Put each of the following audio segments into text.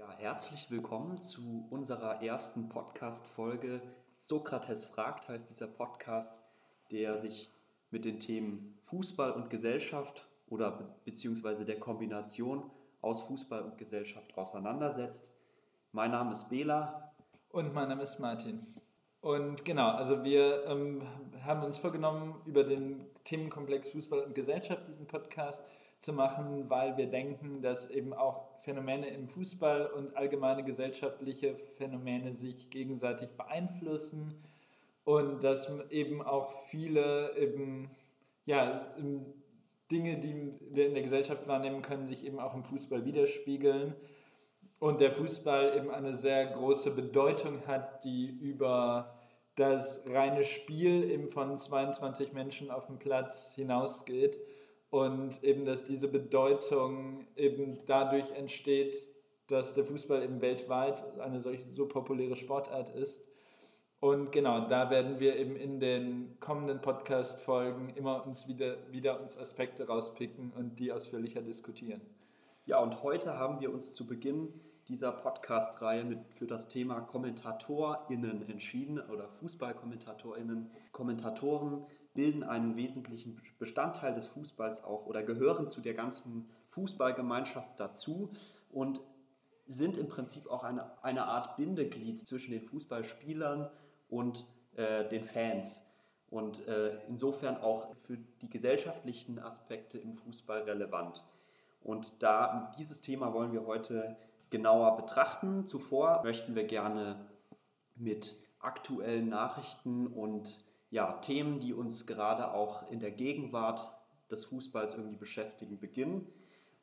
Ja, herzlich willkommen zu unserer ersten Podcast-Folge. Sokrates fragt heißt dieser Podcast, der sich mit den Themen Fußball und Gesellschaft oder be beziehungsweise der Kombination aus Fußball und Gesellschaft auseinandersetzt. Mein Name ist Bela. Und mein Name ist Martin. Und genau, also wir ähm, haben uns vorgenommen, über den Themenkomplex Fußball und Gesellschaft diesen Podcast zu machen, weil wir denken, dass eben auch Phänomene im Fußball und allgemeine gesellschaftliche Phänomene sich gegenseitig beeinflussen und dass eben auch viele eben, ja, Dinge, die wir in der Gesellschaft wahrnehmen können, sich eben auch im Fußball widerspiegeln und der Fußball eben eine sehr große Bedeutung hat, die über das reine Spiel eben von 22 Menschen auf dem Platz hinausgeht und eben, dass diese Bedeutung eben dadurch entsteht, dass der Fußball eben weltweit eine solch so populäre Sportart ist. Und genau, da werden wir eben in den kommenden Podcast-Folgen immer uns wieder, wieder uns Aspekte rauspicken und die ausführlicher diskutieren. Ja, und heute haben wir uns zu Beginn dieser Podcast-Reihe für das Thema KommentatorInnen entschieden oder FußballkommentatorInnen, Kommentatoren bilden einen wesentlichen Bestandteil des Fußballs auch oder gehören zu der ganzen Fußballgemeinschaft dazu und sind im Prinzip auch eine, eine Art Bindeglied zwischen den Fußballspielern und äh, den Fans und äh, insofern auch für die gesellschaftlichen Aspekte im Fußball relevant. Und da dieses Thema wollen wir heute genauer betrachten. Zuvor möchten wir gerne mit aktuellen Nachrichten und ja, Themen, die uns gerade auch in der Gegenwart des Fußballs irgendwie beschäftigen, beginnen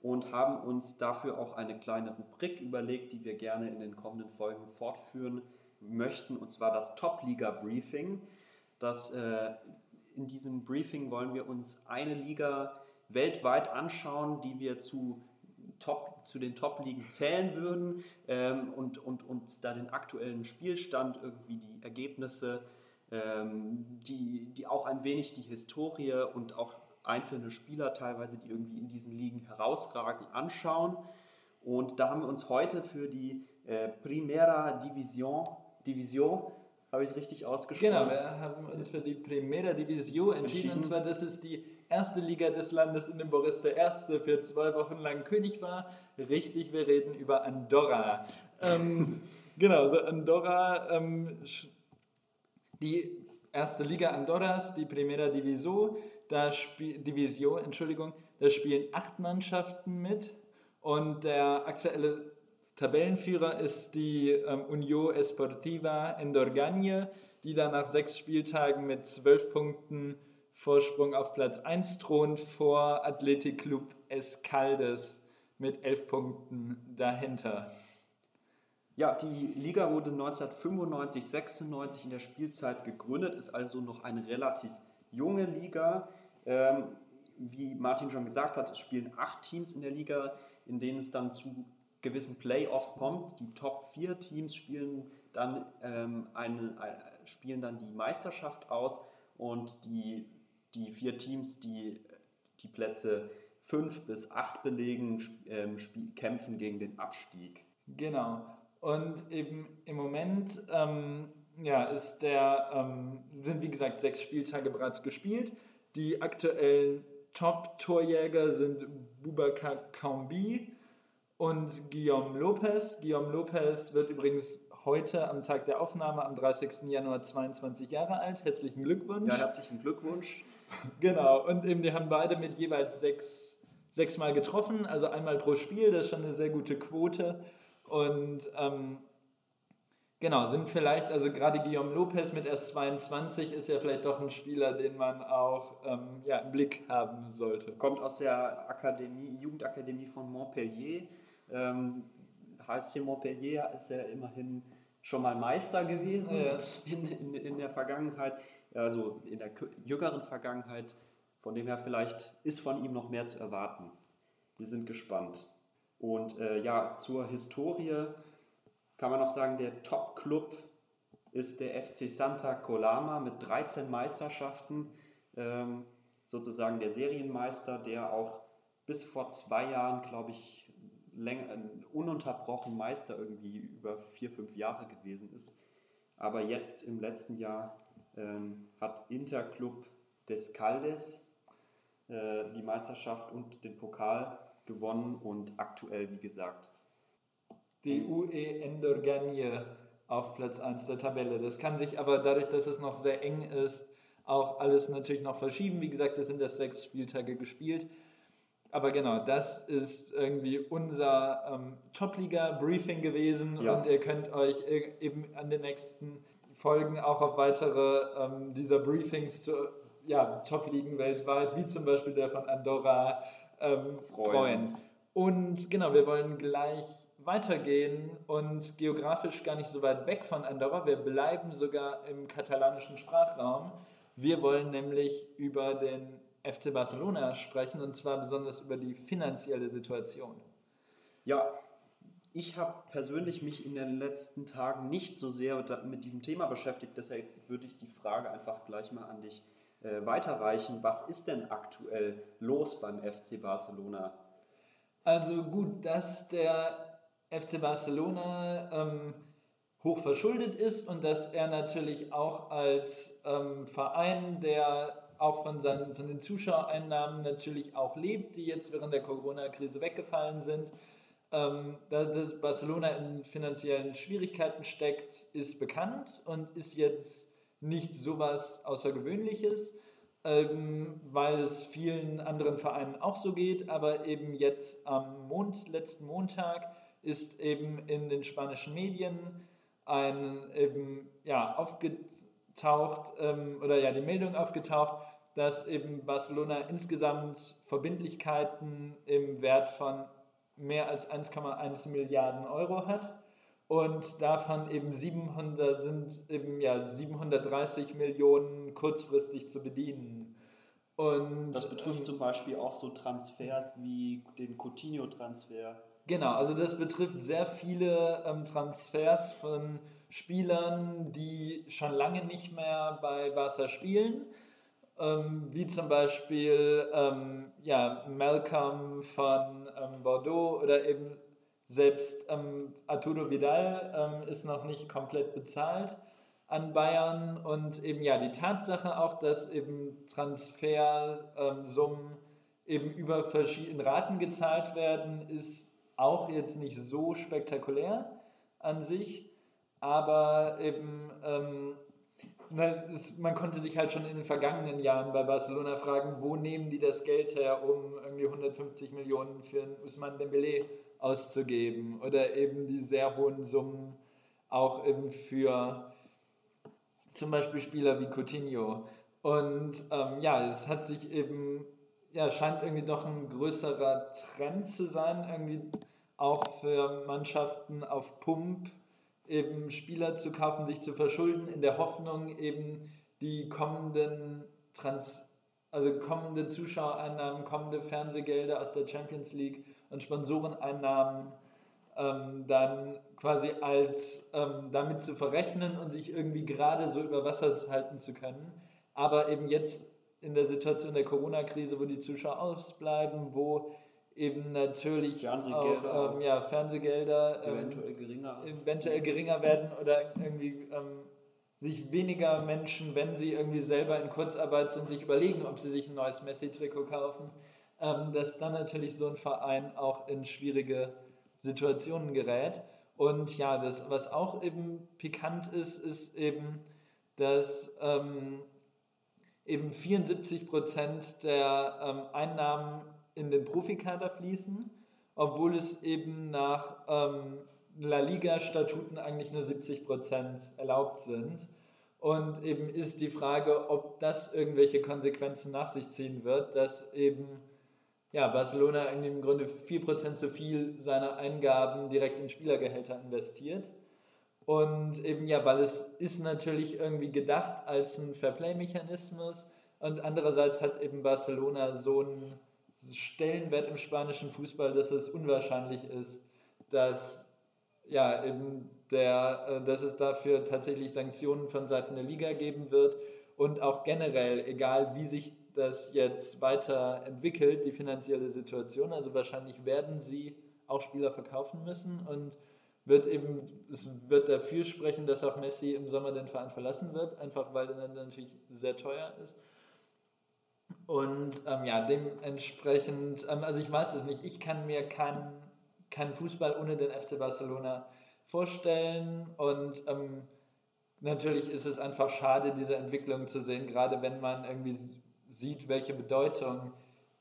und haben uns dafür auch eine kleine Rubrik überlegt, die wir gerne in den kommenden Folgen fortführen möchten, und zwar das Top-Liga-Briefing. Äh, in diesem Briefing wollen wir uns eine Liga weltweit anschauen, die wir zu, Top, zu den Top-Ligen zählen würden ähm, und, und uns da den aktuellen Spielstand, irgendwie die Ergebnisse ähm, die, die auch ein wenig die Historie und auch einzelne Spieler teilweise, die irgendwie in diesen Ligen herausragen, anschauen. Und da haben wir uns heute für die äh, Primera Division, Division habe ich es richtig ausgesprochen? Genau, wir haben uns für die Primera Division entschieden. Und zwar, das ist die erste Liga des Landes, in dem Boris der Erste für zwei Wochen lang König war. Richtig, wir reden über Andorra. ähm, genau, so Andorra ähm, die erste Liga Andorras, die Primera Division, da Division, Entschuldigung, da spielen acht Mannschaften mit und der aktuelle Tabellenführer ist die ähm, Unió Esportiva Endorgagne, die da nach sechs Spieltagen mit zwölf Punkten Vorsprung auf Platz 1 thront vor Athletic Club Escaldes mit elf Punkten dahinter. Ja, die Liga wurde 1995, 96 in der Spielzeit gegründet, ist also noch eine relativ junge Liga. Ähm, wie Martin schon gesagt hat, es spielen acht Teams in der Liga, in denen es dann zu gewissen Playoffs kommt. Die Top 4 Teams spielen dann, ähm, eine, äh, spielen dann die Meisterschaft aus und die, die vier Teams, die die Plätze 5 bis 8 belegen, ähm, kämpfen gegen den Abstieg. Genau. Und eben im Moment ähm, ja, ist der, ähm, sind wie gesagt sechs Spieltage bereits gespielt. Die aktuellen Top-Torjäger sind Boubacar Cambi und Guillaume Lopez. Guillaume Lopez wird übrigens heute am Tag der Aufnahme am 30. Januar 22 Jahre alt. Herzlichen Glückwunsch. Ja, herzlichen Glückwunsch. genau, und eben die haben beide mit jeweils sechs, sechs Mal getroffen, also einmal pro Spiel, das ist schon eine sehr gute Quote. Und ähm, genau, sind vielleicht, also gerade Guillaume Lopez mit erst 22 ist ja vielleicht doch ein Spieler, den man auch ähm, ja, im Blick haben sollte. Kommt aus der Akademie, Jugendakademie von Montpellier. Ähm, HSC Montpellier ist ja immerhin schon mal Meister gewesen ja. in, in, in der Vergangenheit, also in der jüngeren Vergangenheit. Von dem her vielleicht ist von ihm noch mehr zu erwarten. Wir sind gespannt. Und äh, ja, zur Historie kann man noch sagen, der Top-Club ist der FC Santa Colama mit 13 Meisterschaften, ähm, sozusagen der Serienmeister, der auch bis vor zwei Jahren, glaube ich, länger, ununterbrochen Meister irgendwie über vier, fünf Jahre gewesen ist. Aber jetzt im letzten Jahr ähm, hat Interclub des Caldes äh, die Meisterschaft und den Pokal gewonnen und aktuell, wie gesagt, die UE Endorganie auf Platz 1 der Tabelle. Das kann sich aber dadurch, dass es noch sehr eng ist, auch alles natürlich noch verschieben. Wie gesagt, es sind erst sechs Spieltage gespielt. Aber genau, das ist irgendwie unser ähm, Top-Liga-Briefing gewesen ja. und ihr könnt euch eben an den nächsten Folgen auch auf weitere ähm, dieser Briefings zu ja, Top-Ligen weltweit, wie zum Beispiel der von Andorra, ähm, freuen. freuen. Und genau, wir wollen gleich weitergehen und geografisch gar nicht so weit weg von Andorra. Wir bleiben sogar im katalanischen Sprachraum. Wir wollen nämlich über den FC Barcelona sprechen und zwar besonders über die finanzielle Situation. Ja, ich habe persönlich mich in den letzten Tagen nicht so sehr mit diesem Thema beschäftigt, deshalb würde ich die Frage einfach gleich mal an dich äh, weiterreichen. Was ist denn aktuell los beim FC Barcelona? Also gut, dass der FC Barcelona ähm, hoch verschuldet ist und dass er natürlich auch als ähm, Verein, der auch von, seinen, von den Zuschauereinnahmen natürlich auch lebt, die jetzt während der Corona-Krise weggefallen sind, ähm, dass Barcelona in finanziellen Schwierigkeiten steckt, ist bekannt und ist jetzt nicht so was Außergewöhnliches, ähm, weil es vielen anderen Vereinen auch so geht. Aber eben jetzt am Mond, letzten Montag ist eben in den spanischen Medien ein eben ja aufgetaucht ähm, oder ja die Meldung aufgetaucht, dass eben Barcelona insgesamt Verbindlichkeiten im Wert von mehr als 1,1 Milliarden Euro hat und davon eben 700 sind eben ja 730 Millionen kurzfristig zu bedienen. Und das betrifft ähm, zum Beispiel auch so Transfers wie den Coutinho-Transfer. Genau, also das betrifft sehr viele ähm, Transfers von Spielern, die schon lange nicht mehr bei Barca spielen ähm, wie zum Beispiel ähm, ja, Malcolm von ähm, Bordeaux oder eben selbst ähm, Arturo Vidal ähm, ist noch nicht komplett bezahlt an Bayern. Und eben ja die Tatsache auch, dass eben Transfersummen eben über verschiedene Raten gezahlt werden, ist auch jetzt nicht so spektakulär an sich, aber eben ähm, man konnte sich halt schon in den vergangenen Jahren bei Barcelona fragen, wo nehmen die das Geld her, um irgendwie 150 Millionen für einen Usman Dembele auszugeben oder eben die sehr hohen Summen auch eben für zum Beispiel Spieler wie Coutinho. Und ähm, ja, es hat sich eben, ja, scheint irgendwie doch ein größerer Trend zu sein, irgendwie auch für Mannschaften auf Pump eben Spieler zu kaufen, sich zu verschulden, in der Hoffnung eben die kommenden Trans also kommende Zuschauereinnahmen, kommende Fernsehgelder aus der Champions League und Sponsoreneinnahmen ähm, dann quasi als ähm, damit zu verrechnen und sich irgendwie gerade so über Wasser halten zu können. Aber eben jetzt in der Situation der Corona-Krise, wo die Zuschauer ausbleiben, wo eben natürlich Fernsehgelder, auch, ähm, ja, Fernsehgelder ähm, eventuell geringer, eventuell geringer werden oder irgendwie ähm, sich weniger Menschen, wenn sie irgendwie selber in Kurzarbeit sind, sich überlegen, ob sie sich ein neues Messi-Trikot kaufen, ähm, dass dann natürlich so ein Verein auch in schwierige Situationen gerät. Und ja, das, was auch eben pikant ist, ist eben, dass ähm, eben 74 Prozent der ähm, Einnahmen in den Profikader fließen, obwohl es eben nach ähm, La Liga-Statuten eigentlich nur 70 Prozent erlaubt sind. Und eben ist die Frage, ob das irgendwelche Konsequenzen nach sich ziehen wird, dass eben ja, Barcelona im Grunde 4% zu viel seiner Eingaben direkt in Spielergehälter investiert. Und eben ja, weil es ist natürlich irgendwie gedacht als ein Fairplay-Mechanismus und andererseits hat eben Barcelona so einen Stellenwert im spanischen Fußball, dass es unwahrscheinlich ist, dass, ja, eben der, äh, dass es dafür tatsächlich Sanktionen von Seiten der Liga geben wird und auch generell, egal wie sich das jetzt weiterentwickelt, die finanzielle Situation, also wahrscheinlich werden sie auch Spieler verkaufen müssen und wird eben, es wird dafür sprechen, dass auch Messi im Sommer den Verein verlassen wird, einfach weil er natürlich sehr teuer ist. Und ähm, ja, dementsprechend, ähm, also ich weiß es nicht, ich kann mir keinen kein Fußball ohne den FC Barcelona vorstellen und ähm, natürlich ist es einfach schade, diese Entwicklung zu sehen, gerade wenn man irgendwie sieht, welche Bedeutung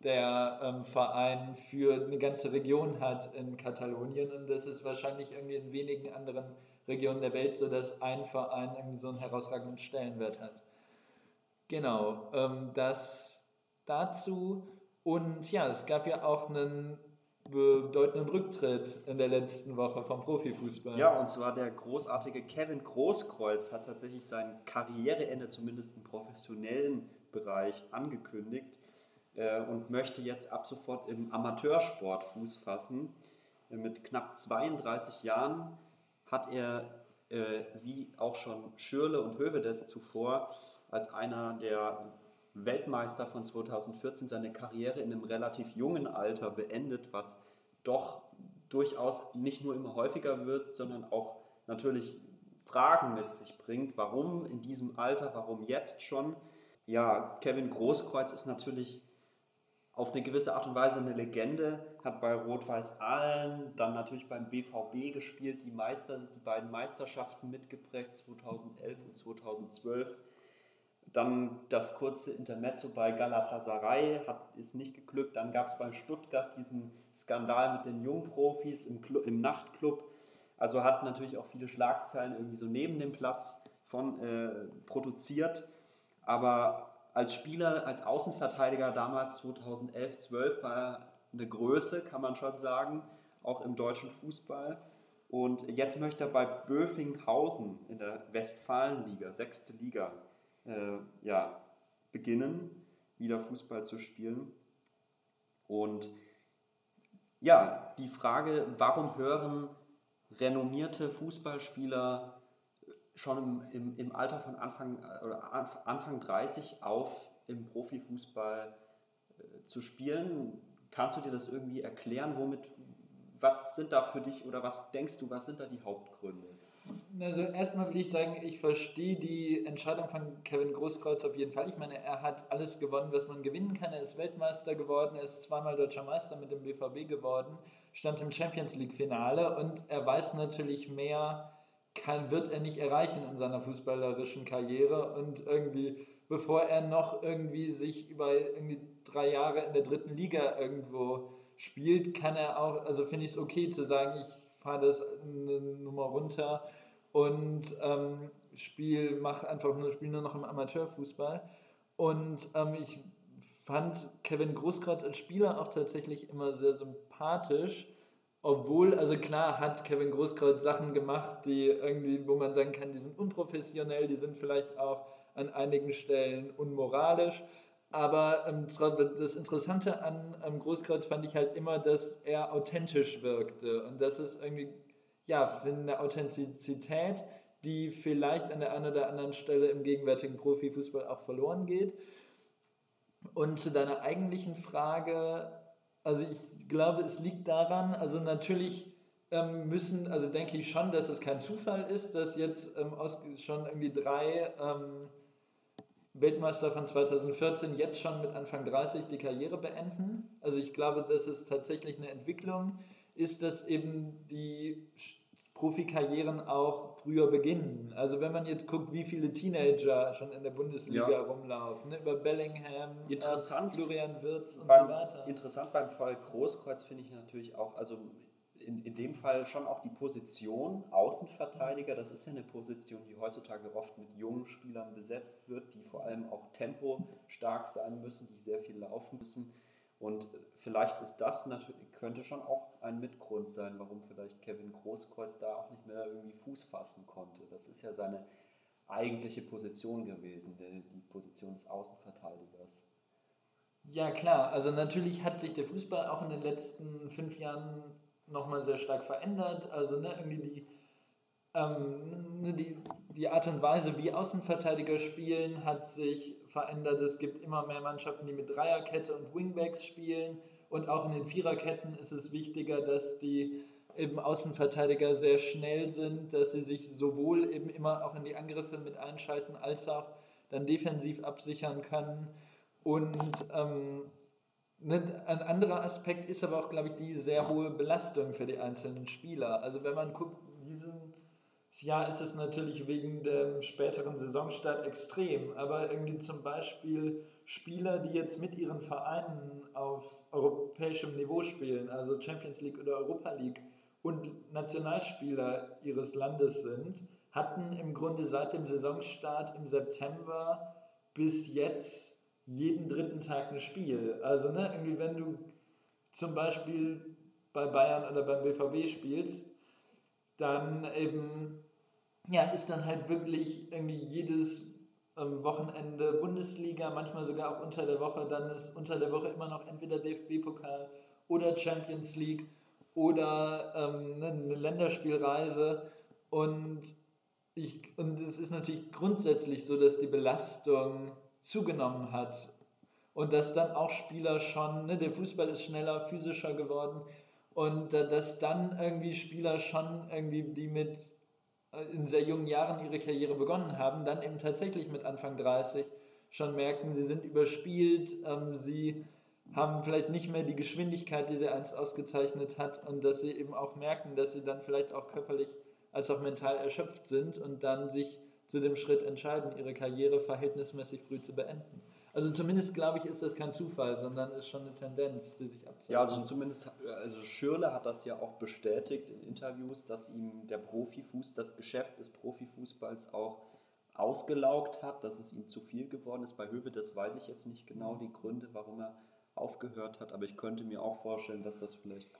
der ähm, Verein für eine ganze Region hat in Katalonien und das ist wahrscheinlich irgendwie in wenigen anderen Regionen der Welt so, dass ein Verein irgendwie so einen herausragenden Stellenwert hat. Genau, ähm, das dazu und ja, es gab ja auch einen bedeutenden Rücktritt in der letzten Woche vom Profifußball. Ja, und zwar der großartige Kevin Großkreuz hat tatsächlich sein Karriereende zumindest im professionellen Bereich angekündigt äh, und möchte jetzt ab sofort im Amateursport Fuß fassen. Äh, mit knapp 32 Jahren hat er, äh, wie auch schon Schürle und Hövedes zuvor, als einer der Weltmeister von 2014 seine Karriere in einem relativ jungen Alter beendet, was doch durchaus nicht nur immer häufiger wird, sondern auch natürlich Fragen mit sich bringt. Warum in diesem Alter, warum jetzt schon? Ja, Kevin Großkreuz ist natürlich auf eine gewisse Art und Weise eine Legende, hat bei Rot-Weiß Aalen, dann natürlich beim BVB gespielt, die, Meister, die beiden Meisterschaften mitgeprägt, 2011 und 2012 dann das kurze Intermezzo bei Galatasaray hat, ist nicht geglückt. Dann gab es bei Stuttgart diesen Skandal mit den Jungprofis im, Club, im Nachtclub. Also hat natürlich auch viele Schlagzeilen irgendwie so neben dem Platz von äh, produziert. Aber als Spieler, als Außenverteidiger damals 2011, 12 war er eine Größe, kann man schon sagen, auch im deutschen Fußball. Und jetzt möchte er bei Böfinghausen in der Westfalenliga, sechste Liga, äh, ja, beginnen, wieder Fußball zu spielen. Und ja, die Frage, warum hören renommierte Fußballspieler schon im, im, im Alter von Anfang, oder Anfang 30 auf, im Profifußball äh, zu spielen? Kannst du dir das irgendwie erklären? Womit, was sind da für dich oder was denkst du, was sind da die Hauptgründe? Also erstmal will ich sagen, ich verstehe die Entscheidung von Kevin Großkreuz auf jeden Fall. Ich meine, er hat alles gewonnen, was man gewinnen kann. Er ist Weltmeister geworden, er ist zweimal deutscher Meister mit dem BVB geworden, stand im Champions League Finale und er weiß natürlich mehr, kann, wird er nicht erreichen in seiner fußballerischen Karriere und irgendwie, bevor er noch irgendwie sich über irgendwie drei Jahre in der dritten Liga irgendwo spielt, kann er auch, also finde ich es okay zu sagen, ich fahre das eine Nummer runter und ähm, spiel, mach einfach nur, spiel nur noch im Amateurfußball. Und ähm, ich fand Kevin Großkreuz als Spieler auch tatsächlich immer sehr sympathisch. Obwohl, also klar, hat Kevin Großkreuz Sachen gemacht, die irgendwie, wo man sagen kann, die sind unprofessionell, die sind vielleicht auch an einigen Stellen unmoralisch. Aber ähm, das Interessante an ähm, Großkreuz fand ich halt immer, dass er authentisch wirkte. Und das ist irgendwie, ja, eine Authentizität, die vielleicht an der einen oder anderen Stelle im gegenwärtigen Profifußball auch verloren geht. Und zu deiner eigentlichen Frage, also ich glaube, es liegt daran, also natürlich ähm, müssen, also denke ich schon, dass es kein Zufall ist, dass jetzt ähm, schon irgendwie drei ähm, Weltmeister von 2014 jetzt schon mit Anfang 30 die Karriere beenden. Also ich glaube, dass es tatsächlich eine Entwicklung ist, dass eben die Profikarrieren auch früher beginnen. Also wenn man jetzt guckt, wie viele Teenager schon in der Bundesliga ja. rumlaufen, ne? über Bellingham, interessant, Florian Wirtz und beim, so weiter. Interessant beim Fall Großkreuz finde ich natürlich auch, also in, in dem Fall schon auch die Position Außenverteidiger. Das ist ja eine Position, die heutzutage oft mit jungen Spielern besetzt wird, die vor allem auch tempostark sein müssen, die sehr viel laufen müssen. Und vielleicht ist das natürlich, könnte schon auch ein Mitgrund sein, warum vielleicht Kevin Großkreuz da auch nicht mehr irgendwie Fuß fassen konnte. Das ist ja seine eigentliche Position gewesen, die Position des Außenverteidigers. Ja, klar. Also natürlich hat sich der Fußball auch in den letzten fünf Jahren nochmal sehr stark verändert. Also ne, irgendwie die, ähm, ne, die, die Art und Weise, wie Außenverteidiger spielen, hat sich verändert. Es gibt immer mehr Mannschaften, die mit Dreierkette und Wingbacks spielen. Und auch in den Viererketten ist es wichtiger, dass die eben Außenverteidiger sehr schnell sind, dass sie sich sowohl eben immer auch in die Angriffe mit einschalten, als auch dann defensiv absichern können. Und ähm, ne, ein anderer Aspekt ist aber auch, glaube ich, die sehr hohe Belastung für die einzelnen Spieler. Also wenn man guckt, dieses Jahr ist es natürlich wegen dem späteren Saisonstart extrem, aber irgendwie zum Beispiel Spieler, die jetzt mit ihren Vereinen auf europäischem Niveau spielen, also Champions League oder Europa League, und Nationalspieler ihres Landes sind, hatten im Grunde seit dem Saisonstart im September bis jetzt jeden dritten Tag ein Spiel. Also ne, irgendwie wenn du zum Beispiel bei Bayern oder beim BVB spielst, dann eben ja, ist dann halt wirklich irgendwie jedes ähm, Wochenende Bundesliga, manchmal sogar auch unter der Woche, dann ist unter der Woche immer noch entweder DFB-Pokal oder Champions League oder ähm, ne, eine Länderspielreise. Und, ich, und es ist natürlich grundsätzlich so, dass die Belastung zugenommen hat. Und dass dann auch Spieler schon, ne, der Fußball ist schneller, physischer geworden. Und dass dann irgendwie Spieler schon irgendwie, die mit in sehr jungen Jahren ihre Karriere begonnen haben, dann eben tatsächlich mit Anfang 30 schon merken, sie sind überspielt, ähm, sie haben vielleicht nicht mehr die Geschwindigkeit, die sie einst ausgezeichnet hat und dass sie eben auch merken, dass sie dann vielleicht auch körperlich als auch mental erschöpft sind und dann sich zu dem Schritt entscheiden, ihre Karriere verhältnismäßig früh zu beenden. Also zumindest glaube ich, ist das kein Zufall, sondern ist schon eine Tendenz, die sich abzeichnet. Ja, also zumindest, also Schürle hat das ja auch bestätigt in Interviews, dass ihm der Profifuß, das Geschäft des Profifußballs auch ausgelaugt hat, dass es ihm zu viel geworden ist. Bei Höwe, das weiß ich jetzt nicht genau die Gründe, warum er aufgehört hat, aber ich könnte mir auch vorstellen, dass das vielleicht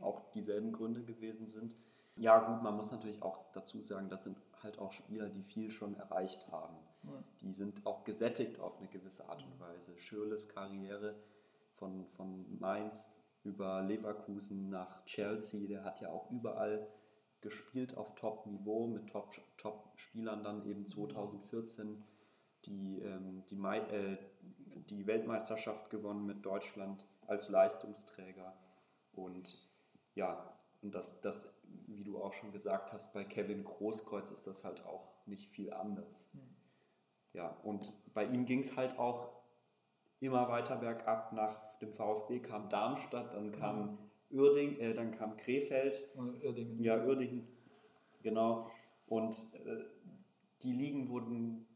auch dieselben Gründe gewesen sind. Ja, gut, man muss natürlich auch dazu sagen, das sind halt auch Spieler, die viel schon erreicht haben. Ja. Die sind auch gesättigt auf eine gewisse Art und Weise. Schürles Karriere von, von Mainz über Leverkusen nach Chelsea, der hat ja auch überall gespielt auf Top-Niveau mit Top-Spielern dann eben 2014 die, ähm, die, äh, die Weltmeisterschaft gewonnen mit Deutschland als Leistungsträger. Und ja, und das, das, wie du auch schon gesagt hast, bei Kevin Großkreuz ist das halt auch nicht viel anders. Mhm. Ja, und bei ihm ging es halt auch immer weiter bergab. Nach dem VfB kam Darmstadt, dann kam mhm. Uerding, äh, dann kam Krefeld. Uerdingen. Ja, Uerdingen, genau. Und äh, die Ligen wurden,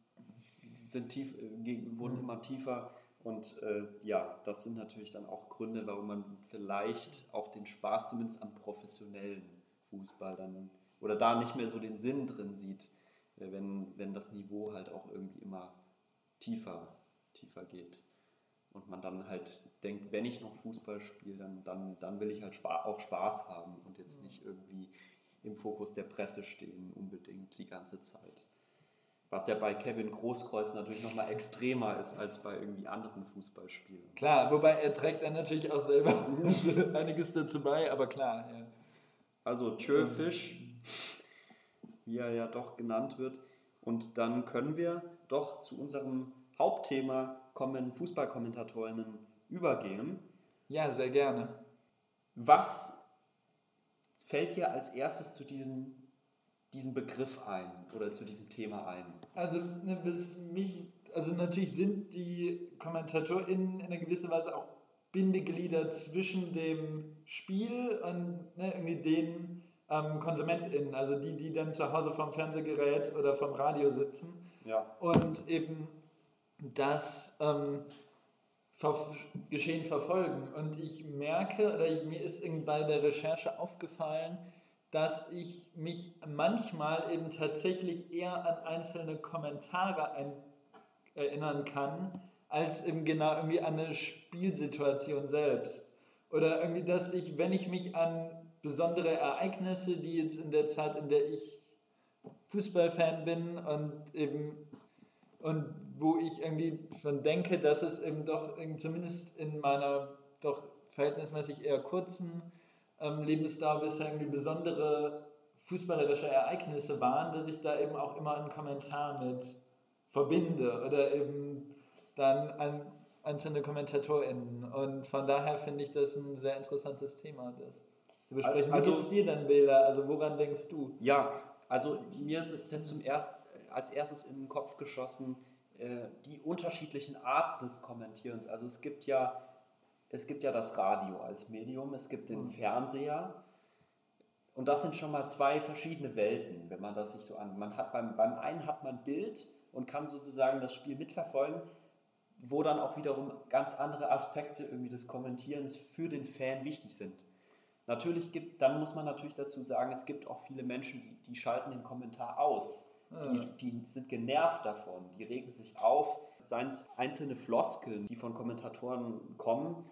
sind tief, äh, wurden mhm. immer tiefer. Und äh, ja, das sind natürlich dann auch Gründe, warum man vielleicht auch den Spaß zumindest am professionellen Fußball dann oder da nicht mehr so den Sinn drin sieht, wenn, wenn das Niveau halt auch irgendwie immer tiefer, tiefer geht. Und man dann halt denkt, wenn ich noch Fußball spiele, dann, dann, dann will ich halt spa auch Spaß haben und jetzt nicht irgendwie im Fokus der Presse stehen, unbedingt die ganze Zeit. Was ja bei Kevin Großkreuz natürlich nochmal extremer ist als bei irgendwie anderen Fußballspielen. Klar, wobei er trägt dann natürlich auch selber einiges dazu bei, aber klar. Ja. Also Tschöfisch, wie er ja doch genannt wird. Und dann können wir doch zu unserem Hauptthema kommen, Fußballkommentatorinnen übergehen. Ja, sehr gerne. Was fällt dir als erstes zu diesem diesem Begriff ein oder zu diesem Thema ein? Also, ne, bis mich, also natürlich sind die KommentatorInnen in einer gewissen Weise auch Bindeglieder zwischen dem Spiel und ne, irgendwie den ähm, KonsumentInnen, also die, die dann zu Hause vom Fernsehgerät oder vom Radio sitzen ja. und eben das ähm, Geschehen verfolgen. Und ich merke, oder ich, mir ist bei der Recherche aufgefallen, dass ich mich manchmal eben tatsächlich eher an einzelne Kommentare ein, erinnern kann, als eben genau irgendwie an eine Spielsituation selbst. Oder irgendwie, dass ich, wenn ich mich an besondere Ereignisse, die jetzt in der Zeit, in der ich Fußballfan bin und eben und wo ich irgendwie von denke, dass es eben doch zumindest in meiner doch verhältnismäßig eher kurzen ähm, Lebensdauer bisher irgendwie besondere fußballerische Ereignisse waren, dass ich da eben auch immer einen Kommentar mit verbinde oder eben dann ein, einzelne KommentatorInnen. Und von daher finde ich das ein sehr interessantes Thema, das zu besprechen. Also- Wie geht's dir denn, Bilder? Also woran denkst du? Ja, also mir ist es jetzt zum erst, als erstes in den Kopf geschossen, äh, die unterschiedlichen Arten des Kommentierens. Also es gibt ja, es gibt ja das Radio als Medium, es gibt den Fernseher. Und das sind schon mal zwei verschiedene Welten, wenn man das sich so an. Man hat beim, beim einen hat man Bild und kann sozusagen das Spiel mitverfolgen, wo dann auch wiederum ganz andere Aspekte irgendwie des Kommentierens für den Fan wichtig sind. Natürlich gibt, dann muss man natürlich dazu sagen, es gibt auch viele Menschen, die, die schalten den Kommentar aus. Die, die sind genervt davon, die regen sich auf. Seien es einzelne Floskeln, die von Kommentatoren kommen.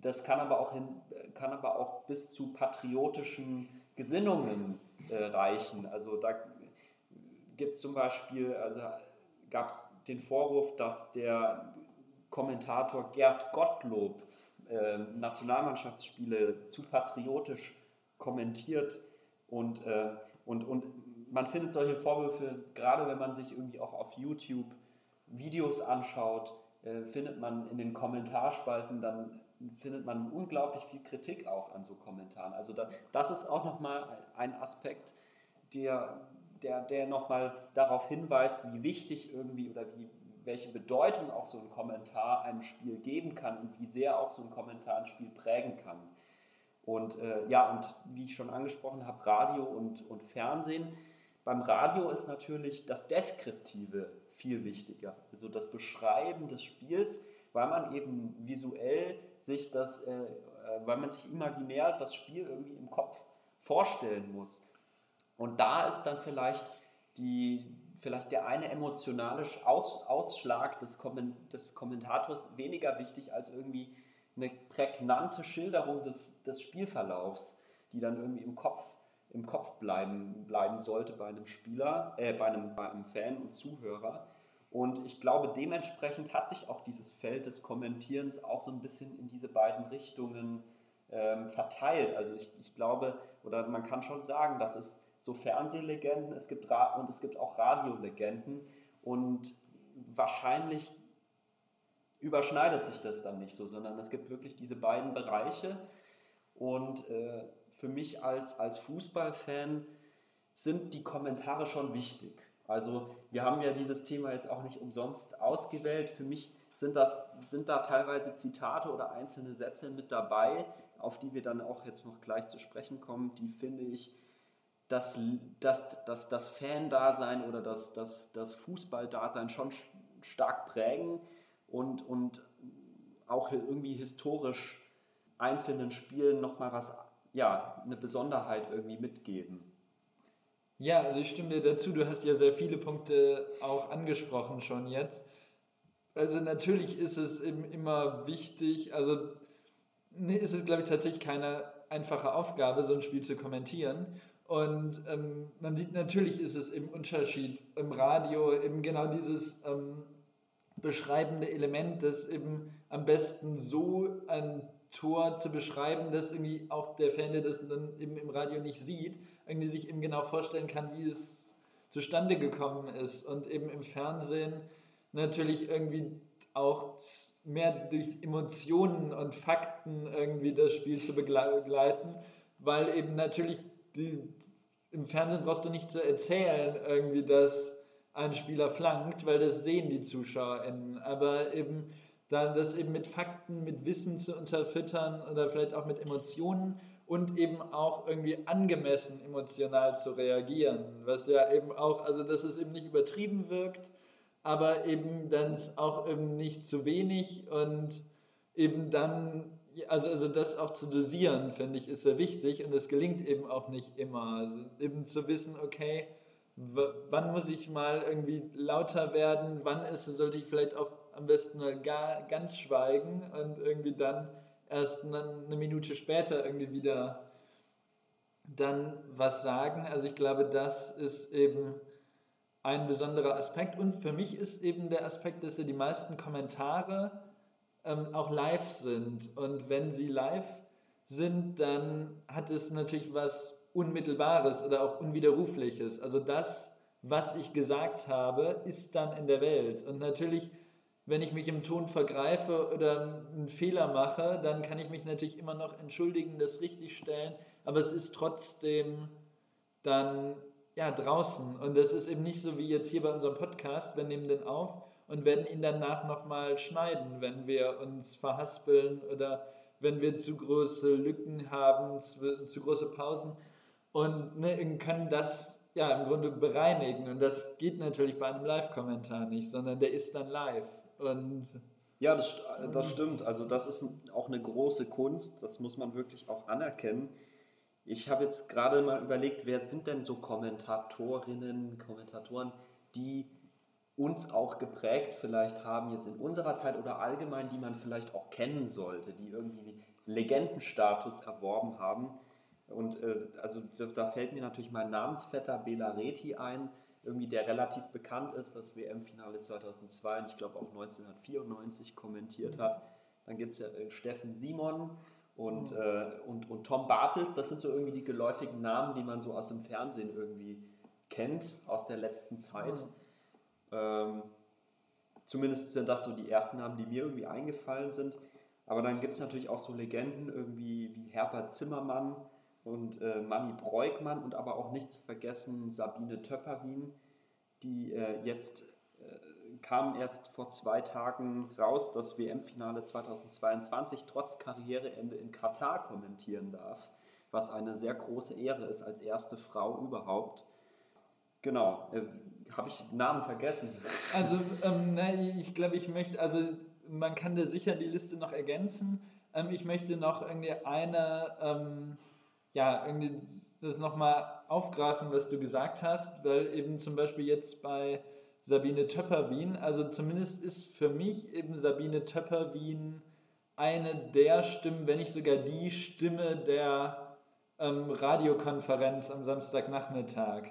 Das kann aber auch, hin, kann aber auch bis zu patriotischen Gesinnungen äh, reichen. Also da gibt es zum Beispiel, also gab es den Vorwurf, dass der Kommentator Gerd Gottlob äh, Nationalmannschaftsspiele zu patriotisch kommentiert und, äh, und, und man findet solche Vorwürfe, gerade wenn man sich irgendwie auch auf YouTube Videos anschaut, äh, findet man in den Kommentarspalten, dann findet man unglaublich viel Kritik auch an so Kommentaren. Also da, das ist auch nochmal ein Aspekt, der, der, der nochmal darauf hinweist, wie wichtig irgendwie oder wie, welche Bedeutung auch so ein Kommentar einem Spiel geben kann und wie sehr auch so ein Kommentar ein Spiel prägen kann. Und äh, ja, und wie ich schon angesprochen habe, Radio und, und Fernsehen. Beim Radio ist natürlich das Deskriptive viel wichtiger, also das Beschreiben des Spiels, weil man eben visuell sich das, äh, äh, weil man sich imaginär das Spiel irgendwie im Kopf vorstellen muss. Und da ist dann vielleicht die, vielleicht der eine emotionale Aus, Ausschlag des, Komment des Kommentators weniger wichtig als irgendwie eine prägnante Schilderung des, des Spielverlaufs, die dann irgendwie im Kopf, im Kopf bleiben, bleiben sollte bei einem Spieler, äh, bei, einem, bei einem Fan und Zuhörer. Und ich glaube, dementsprechend hat sich auch dieses Feld des Kommentierens auch so ein bisschen in diese beiden Richtungen ähm, verteilt. Also ich, ich glaube, oder man kann schon sagen, dass es so Fernsehlegenden es gibt Ra und es gibt auch Radiolegenden und wahrscheinlich überschneidet sich das dann nicht so, sondern es gibt wirklich diese beiden Bereiche und äh, für mich als, als Fußballfan sind die Kommentare schon wichtig. Also wir haben ja dieses Thema jetzt auch nicht umsonst ausgewählt. Für mich sind, das, sind da teilweise Zitate oder einzelne Sätze mit dabei, auf die wir dann auch jetzt noch gleich zu sprechen kommen, die finde ich das, das, das, das Fan-Dasein oder das, das, das Fußball-Dasein schon stark prägen und, und auch irgendwie historisch einzelnen Spielen nochmal was, ja, eine Besonderheit irgendwie mitgeben. Ja, also ich stimme dir dazu. Du hast ja sehr viele Punkte auch angesprochen schon jetzt. Also natürlich ist es eben immer wichtig, also ist es glaube ich tatsächlich keine einfache Aufgabe, so ein Spiel zu kommentieren. Und ähm, man sieht natürlich ist es im Unterschied im Radio eben genau dieses ähm, beschreibende Element, das eben am besten so ein Tor zu beschreiben, dass irgendwie auch der Fan, der das dann eben im Radio nicht sieht, irgendwie sich eben genau vorstellen kann, wie es zustande gekommen ist. Und eben im Fernsehen natürlich irgendwie auch mehr durch Emotionen und Fakten irgendwie das Spiel zu begleiten, weil eben natürlich die, im Fernsehen brauchst du nicht zu erzählen, irgendwie, dass ein Spieler flankt, weil das sehen die ZuschauerInnen. Aber eben dann das eben mit Fakten, mit Wissen zu unterfüttern oder vielleicht auch mit Emotionen und eben auch irgendwie angemessen emotional zu reagieren. Was ja eben auch, also dass es eben nicht übertrieben wirkt, aber eben dann auch eben nicht zu wenig und eben dann, also, also das auch zu dosieren, finde ich, ist sehr wichtig und das gelingt eben auch nicht immer. Also eben zu wissen, okay, wann muss ich mal irgendwie lauter werden, wann ist, sollte ich vielleicht auch am besten mal gar, ganz schweigen und irgendwie dann erst eine Minute später irgendwie wieder dann was sagen. Also ich glaube, das ist eben ein besonderer Aspekt. Und für mich ist eben der Aspekt, dass ja die meisten Kommentare ähm, auch live sind. Und wenn sie live sind, dann hat es natürlich was Unmittelbares oder auch Unwiderrufliches. Also das, was ich gesagt habe, ist dann in der Welt. Und natürlich wenn ich mich im Ton vergreife oder einen Fehler mache, dann kann ich mich natürlich immer noch entschuldigen, das richtig stellen, aber es ist trotzdem dann ja draußen und das ist eben nicht so wie jetzt hier bei unserem Podcast, wir nehmen den auf und werden ihn danach nochmal schneiden, wenn wir uns verhaspeln oder wenn wir zu große Lücken haben, zu, zu große Pausen und ne, können das ja im Grunde bereinigen und das geht natürlich bei einem Live-Kommentar nicht, sondern der ist dann live und ja, das, das stimmt. Also das ist auch eine große Kunst, das muss man wirklich auch anerkennen. Ich habe jetzt gerade mal überlegt, wer sind denn so Kommentatorinnen, Kommentatoren, die uns auch geprägt vielleicht haben, jetzt in unserer Zeit oder allgemein, die man vielleicht auch kennen sollte, die irgendwie Legendenstatus erworben haben. Und äh, also da fällt mir natürlich mein Namensvetter Bela Reti ein, irgendwie der relativ bekannt ist, das WM-Finale 2002 und ich glaube auch 1994 kommentiert hat. Dann gibt es ja äh, Steffen Simon und, mhm. äh, und, und Tom Bartels, das sind so irgendwie die geläufigen Namen, die man so aus dem Fernsehen irgendwie kennt, aus der letzten Zeit. Mhm. Ähm, zumindest sind das so die ersten Namen, die mir irgendwie eingefallen sind. Aber dann gibt es natürlich auch so Legenden irgendwie wie Herbert Zimmermann, und äh, Manni Breukmann und aber auch nicht zu vergessen Sabine Töpperwien, die äh, jetzt äh, kam erst vor zwei Tagen raus, dass WM-Finale 2022 trotz Karriereende in Katar kommentieren darf, was eine sehr große Ehre ist als erste Frau überhaupt. Genau, äh, habe ich Namen vergessen? Also ähm, ne, ich glaube, ich möchte, also man kann da sicher die Liste noch ergänzen. Ähm, ich möchte noch irgendwie eine ähm, ja, irgendwie das nochmal aufgreifen, was du gesagt hast, weil eben zum Beispiel jetzt bei Sabine Töpper-Wien, also zumindest ist für mich eben Sabine Töpper-Wien eine der Stimmen, wenn nicht sogar die Stimme der ähm, Radiokonferenz am Samstagnachmittag.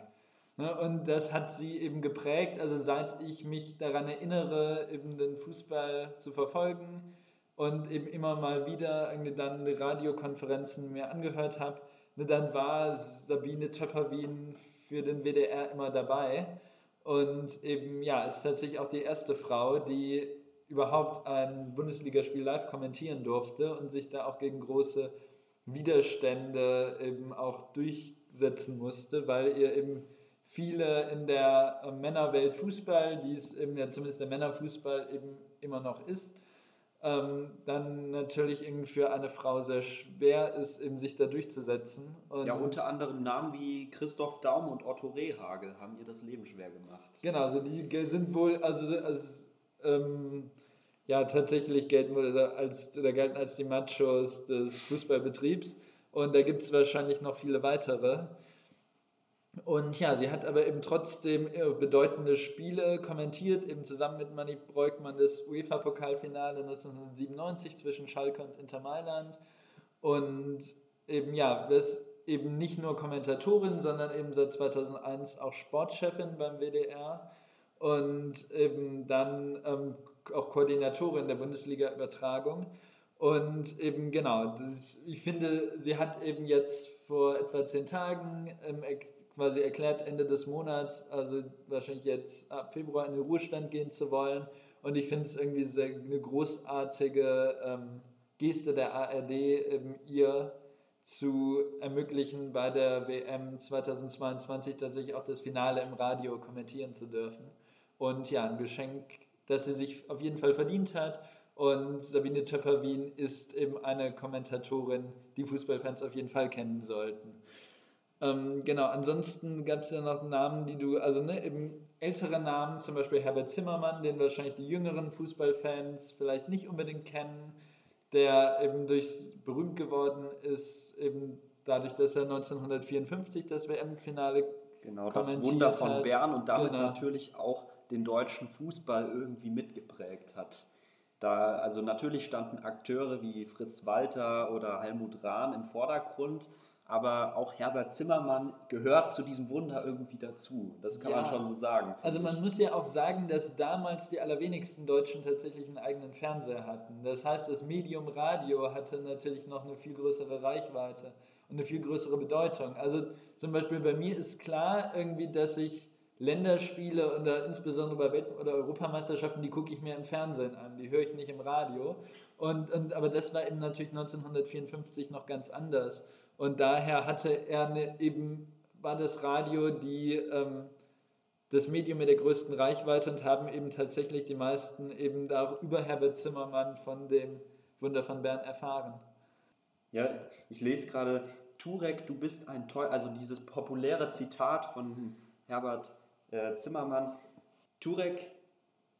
Ne, und das hat sie eben geprägt, also seit ich mich daran erinnere, eben den Fußball zu verfolgen und eben immer mal wieder irgendwie dann Radiokonferenzen mir angehört habe, ne, dann war Sabine Töpperwien für den WDR immer dabei. Und eben, ja, ist tatsächlich auch die erste Frau, die überhaupt ein Bundesligaspiel live kommentieren durfte und sich da auch gegen große Widerstände eben auch durchsetzen musste, weil ihr eben viele in der Männerwelt Fußball, die es eben ja zumindest der Männerfußball eben immer noch ist, ähm, dann natürlich irgendwie für eine Frau sehr schwer ist, eben sich da durchzusetzen. Und ja, unter anderem Namen wie Christoph Daum und Otto Rehagel haben ihr das Leben schwer gemacht. Genau, also die sind wohl, also als, ähm, ja, tatsächlich gelten oder, als, oder gelten als die Machos des Fußballbetriebs. Und da gibt es wahrscheinlich noch viele weitere. Und ja, sie hat aber eben trotzdem äh, bedeutende Spiele kommentiert, eben zusammen mit Manny Breukmann das UEFA-Pokalfinale 1997 zwischen Schalke und Inter Mailand. Und eben ja, ist eben nicht nur Kommentatorin, sondern eben seit 2001 auch Sportchefin beim WDR und eben dann ähm, auch Koordinatorin der Bundesliga-Übertragung. Und eben genau, das, ich finde, sie hat eben jetzt vor etwa zehn Tagen ähm, quasi erklärt, Ende des Monats, also wahrscheinlich jetzt ab Februar in den Ruhestand gehen zu wollen. Und ich finde es irgendwie sehr, eine großartige ähm, Geste der ARD, eben ihr zu ermöglichen, bei der WM 2022 tatsächlich auch das Finale im Radio kommentieren zu dürfen. Und ja, ein Geschenk, das sie sich auf jeden Fall verdient hat. Und Sabine Töpperwien ist eben eine Kommentatorin, die Fußballfans auf jeden Fall kennen sollten. Ähm, genau, ansonsten gab es ja noch Namen, die du, also ne, eben ältere Namen, zum Beispiel Herbert Zimmermann, den wahrscheinlich die jüngeren Fußballfans vielleicht nicht unbedingt kennen, der eben durch berühmt geworden ist, eben dadurch, dass er 1954 das WM-Finale Genau, das Wunder von hat. Bern und damit genau. natürlich auch den deutschen Fußball irgendwie mitgeprägt hat. Da, also natürlich standen Akteure wie Fritz Walter oder Helmut Rahn im Vordergrund, aber auch Herbert Zimmermann gehört zu diesem Wunder irgendwie dazu. Das kann ja. man schon so sagen. Also man ich. muss ja auch sagen, dass damals die allerwenigsten Deutschen tatsächlich einen eigenen Fernseher hatten. Das heißt, das Medium Radio hatte natürlich noch eine viel größere Reichweite und eine viel größere Bedeutung. Also zum Beispiel bei mir ist klar irgendwie, dass ich Länderspiele oder insbesondere bei Welt- oder Europameisterschaften, die gucke ich mir im Fernsehen an, die höre ich nicht im Radio. Und, und, aber das war eben natürlich 1954 noch ganz anders. Und daher hatte er eine, eben, war das Radio die, ähm, das Medium mit der größten Reichweite und haben eben tatsächlich die meisten eben auch über Herbert Zimmermann von dem Wunder von Bern erfahren. Ja, ich lese gerade, Turek, du bist ein Teufel, also dieses populäre Zitat von Herbert äh, Zimmermann. Turek,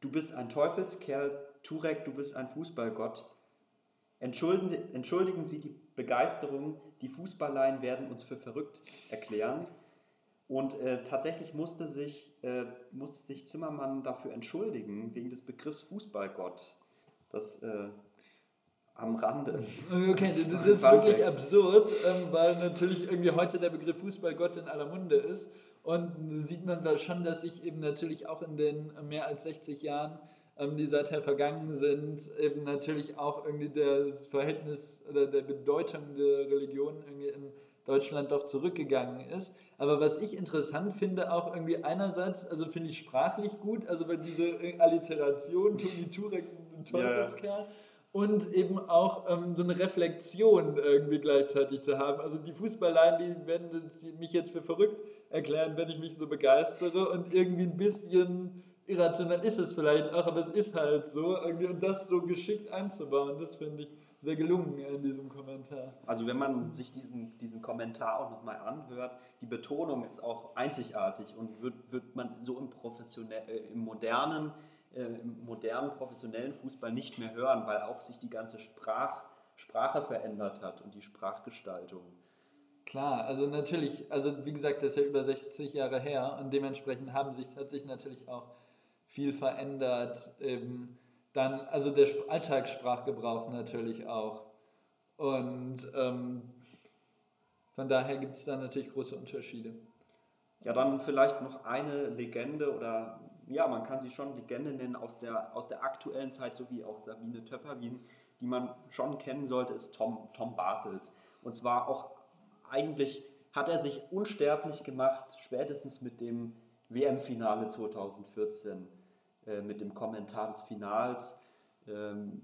du bist ein Teufelskerl, Turek, du bist ein Fußballgott. Entschuldigen entschuldigen Sie die Begeisterung, die Fußballleien werden uns für verrückt erklären. Und äh, tatsächlich musste sich, äh, musste sich Zimmermann dafür entschuldigen, wegen des Begriffs Fußballgott. Das äh, am Rande. Okay, das, das ist wirklich absurd, ähm, weil natürlich irgendwie heute der Begriff Fußballgott in aller Munde ist. Und sieht man schon, dass sich eben natürlich auch in den mehr als 60 Jahren, ähm, die seither vergangen sind, eben natürlich auch irgendwie das Verhältnis oder der Bedeutung der Religion irgendwie in Deutschland doch zurückgegangen ist. Aber was ich interessant finde, auch irgendwie einerseits, also finde ich sprachlich gut, also bei dieser Alliteration, Toni Turek, Teufelskerl. Ja und eben auch ähm, so eine Reflexion irgendwie gleichzeitig zu haben. Also die Fußballleien, die werden mich jetzt für verrückt erklären, wenn ich mich so begeistere und irgendwie ein bisschen irrational ist es vielleicht auch, aber es ist halt so irgendwie und das so geschickt einzubauen, das finde ich sehr gelungen in diesem Kommentar. Also wenn man sich diesen, diesen Kommentar auch nochmal anhört, die Betonung ist auch einzigartig und wird, wird man so im, professionell, äh, im modernen äh, im modernen professionellen Fußball nicht mehr hören, weil auch sich die ganze Sprach, Sprache verändert hat und die Sprachgestaltung. Klar, also natürlich, also wie gesagt, das ist ja über 60 Jahre her und dementsprechend haben sich, hat sich natürlich auch viel verändert. Eben dann, also der Alltagssprachgebrauch natürlich auch. Und ähm, von daher gibt es da natürlich große Unterschiede. Ja, dann vielleicht noch eine Legende oder ja, man kann sie schon Legende nennen aus der, aus der aktuellen Zeit, so wie auch Sabine Töpperwien, die man schon kennen sollte, ist Tom, Tom Bartels. Und zwar auch eigentlich hat er sich unsterblich gemacht, spätestens mit dem WM-Finale 2014, äh, mit dem Kommentar des Finals. Ähm,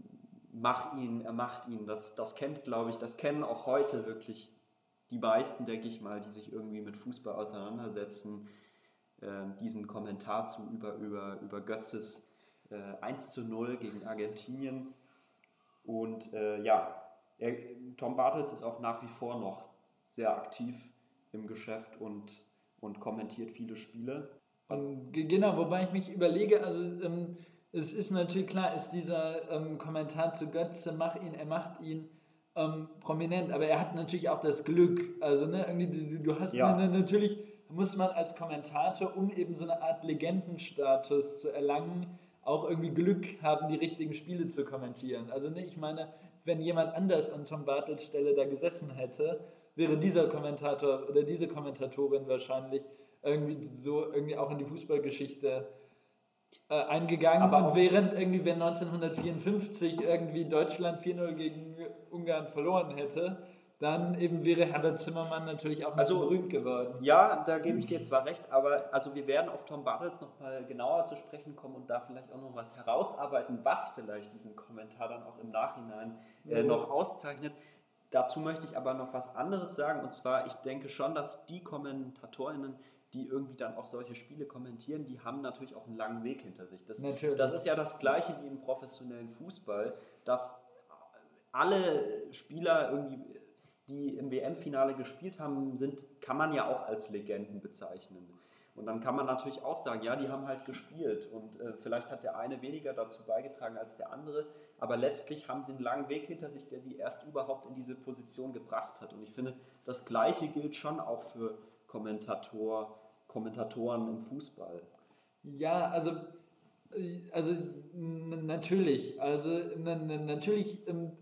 mach ihn, er macht ihn. Das, das kennt, glaube ich, das kennen auch heute wirklich die meisten, denke ich mal, die sich irgendwie mit Fußball auseinandersetzen äh, diesen Kommentar zu über, über, über Götzes äh, 1 zu 0 gegen Argentinien. Und äh, ja, er, Tom Bartels ist auch nach wie vor noch sehr aktiv im Geschäft und, und kommentiert viele Spiele. Also, genau, wobei ich mich überlege, also ähm, es ist natürlich klar, ist dieser ähm, Kommentar zu Götze, mach ihn, er macht ihn ähm, prominent, aber er hat natürlich auch das Glück, also ne, irgendwie, du, du hast ja. eine, natürlich muss man als Kommentator, um eben so eine Art Legendenstatus zu erlangen, auch irgendwie Glück haben, die richtigen Spiele zu kommentieren. Also ne, ich meine, wenn jemand anders an Tom Bartels Stelle da gesessen hätte, wäre dieser Kommentator oder diese Kommentatorin wahrscheinlich irgendwie so irgendwie auch in die Fußballgeschichte äh, eingegangen. Aber und während irgendwie, wenn 1954 irgendwie Deutschland 4-0 gegen Ungarn verloren hätte, dann eben wäre Herbert Zimmermann natürlich auch also, berühmt geworden. Ja, da gebe ich dir zwar recht, aber also wir werden auf Tom Bartels noch mal genauer zu sprechen kommen und da vielleicht auch noch was herausarbeiten, was vielleicht diesen Kommentar dann auch im Nachhinein äh, noch auszeichnet. Dazu möchte ich aber noch was anderes sagen und zwar, ich denke schon, dass die Kommentatorinnen, die irgendwie dann auch solche Spiele kommentieren, die haben natürlich auch einen langen Weg hinter sich. Das, das ist ja das Gleiche wie im professionellen Fußball, dass alle Spieler irgendwie die im WM-Finale gespielt haben, sind, kann man ja auch als Legenden bezeichnen. Und dann kann man natürlich auch sagen, ja, die haben halt gespielt und äh, vielleicht hat der eine weniger dazu beigetragen als der andere, aber letztlich haben sie einen langen Weg hinter sich, der sie erst überhaupt in diese Position gebracht hat. Und ich finde, das Gleiche gilt schon auch für Kommentator, Kommentatoren im Fußball. Ja, also, also natürlich, also natürlich ähm,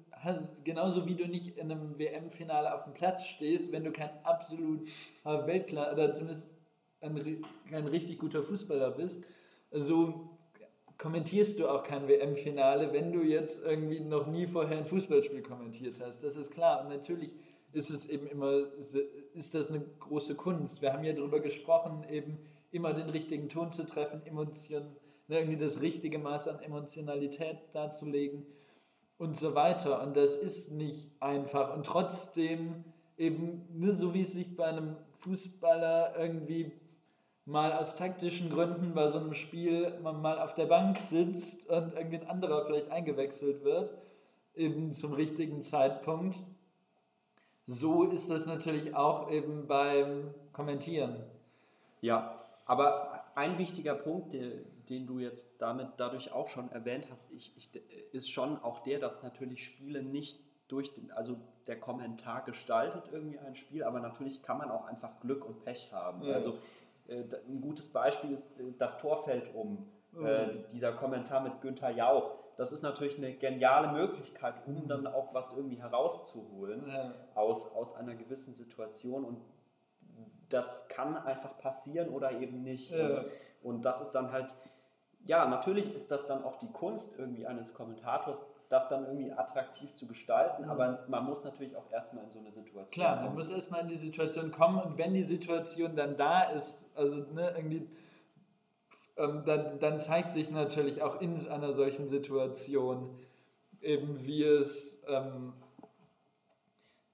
genauso wie du nicht in einem WM-Finale auf dem Platz stehst, wenn du kein absolut Weltklar oder zumindest ein, ein richtig guter Fußballer bist, so kommentierst du auch kein WM-Finale, wenn du jetzt irgendwie noch nie vorher ein Fußballspiel kommentiert hast. Das ist klar. Und natürlich ist es eben immer, ist das eine große Kunst. Wir haben ja darüber gesprochen, eben immer den richtigen Ton zu treffen, Emotionen, ne, irgendwie das richtige Maß an Emotionalität darzulegen und so weiter. Und das ist nicht einfach. Und trotzdem eben, ne, so wie es sich bei einem Fußballer irgendwie mal aus taktischen Gründen bei so einem Spiel man mal auf der Bank sitzt und irgendwie ein anderer vielleicht eingewechselt wird, eben zum richtigen Zeitpunkt. So ist das natürlich auch eben beim Kommentieren. Ja, aber ein wichtiger Punkt, der, den du jetzt damit dadurch auch schon erwähnt hast, ich, ich, ist schon auch der, dass natürlich Spiele nicht durch den, also der Kommentar gestaltet irgendwie ein Spiel, aber natürlich kann man auch einfach Glück und Pech haben. Ja. Also äh, ein gutes Beispiel ist äh, das Tor fällt um. Mhm. Äh, dieser Kommentar mit Günther Jauch. Das ist natürlich eine geniale Möglichkeit, um dann auch was irgendwie herauszuholen ja. aus, aus einer gewissen Situation. Und das kann einfach passieren oder eben nicht. Ja. Und, und das ist dann halt, ja, natürlich ist das dann auch die Kunst irgendwie eines Kommentators, das dann irgendwie attraktiv zu gestalten, mhm. aber man muss natürlich auch erstmal in so eine Situation Klar, kommen. man muss erstmal in die Situation kommen und wenn die Situation dann da ist, also ne, irgendwie, ähm, dann, dann zeigt sich natürlich auch in einer solchen Situation eben, wie es ähm,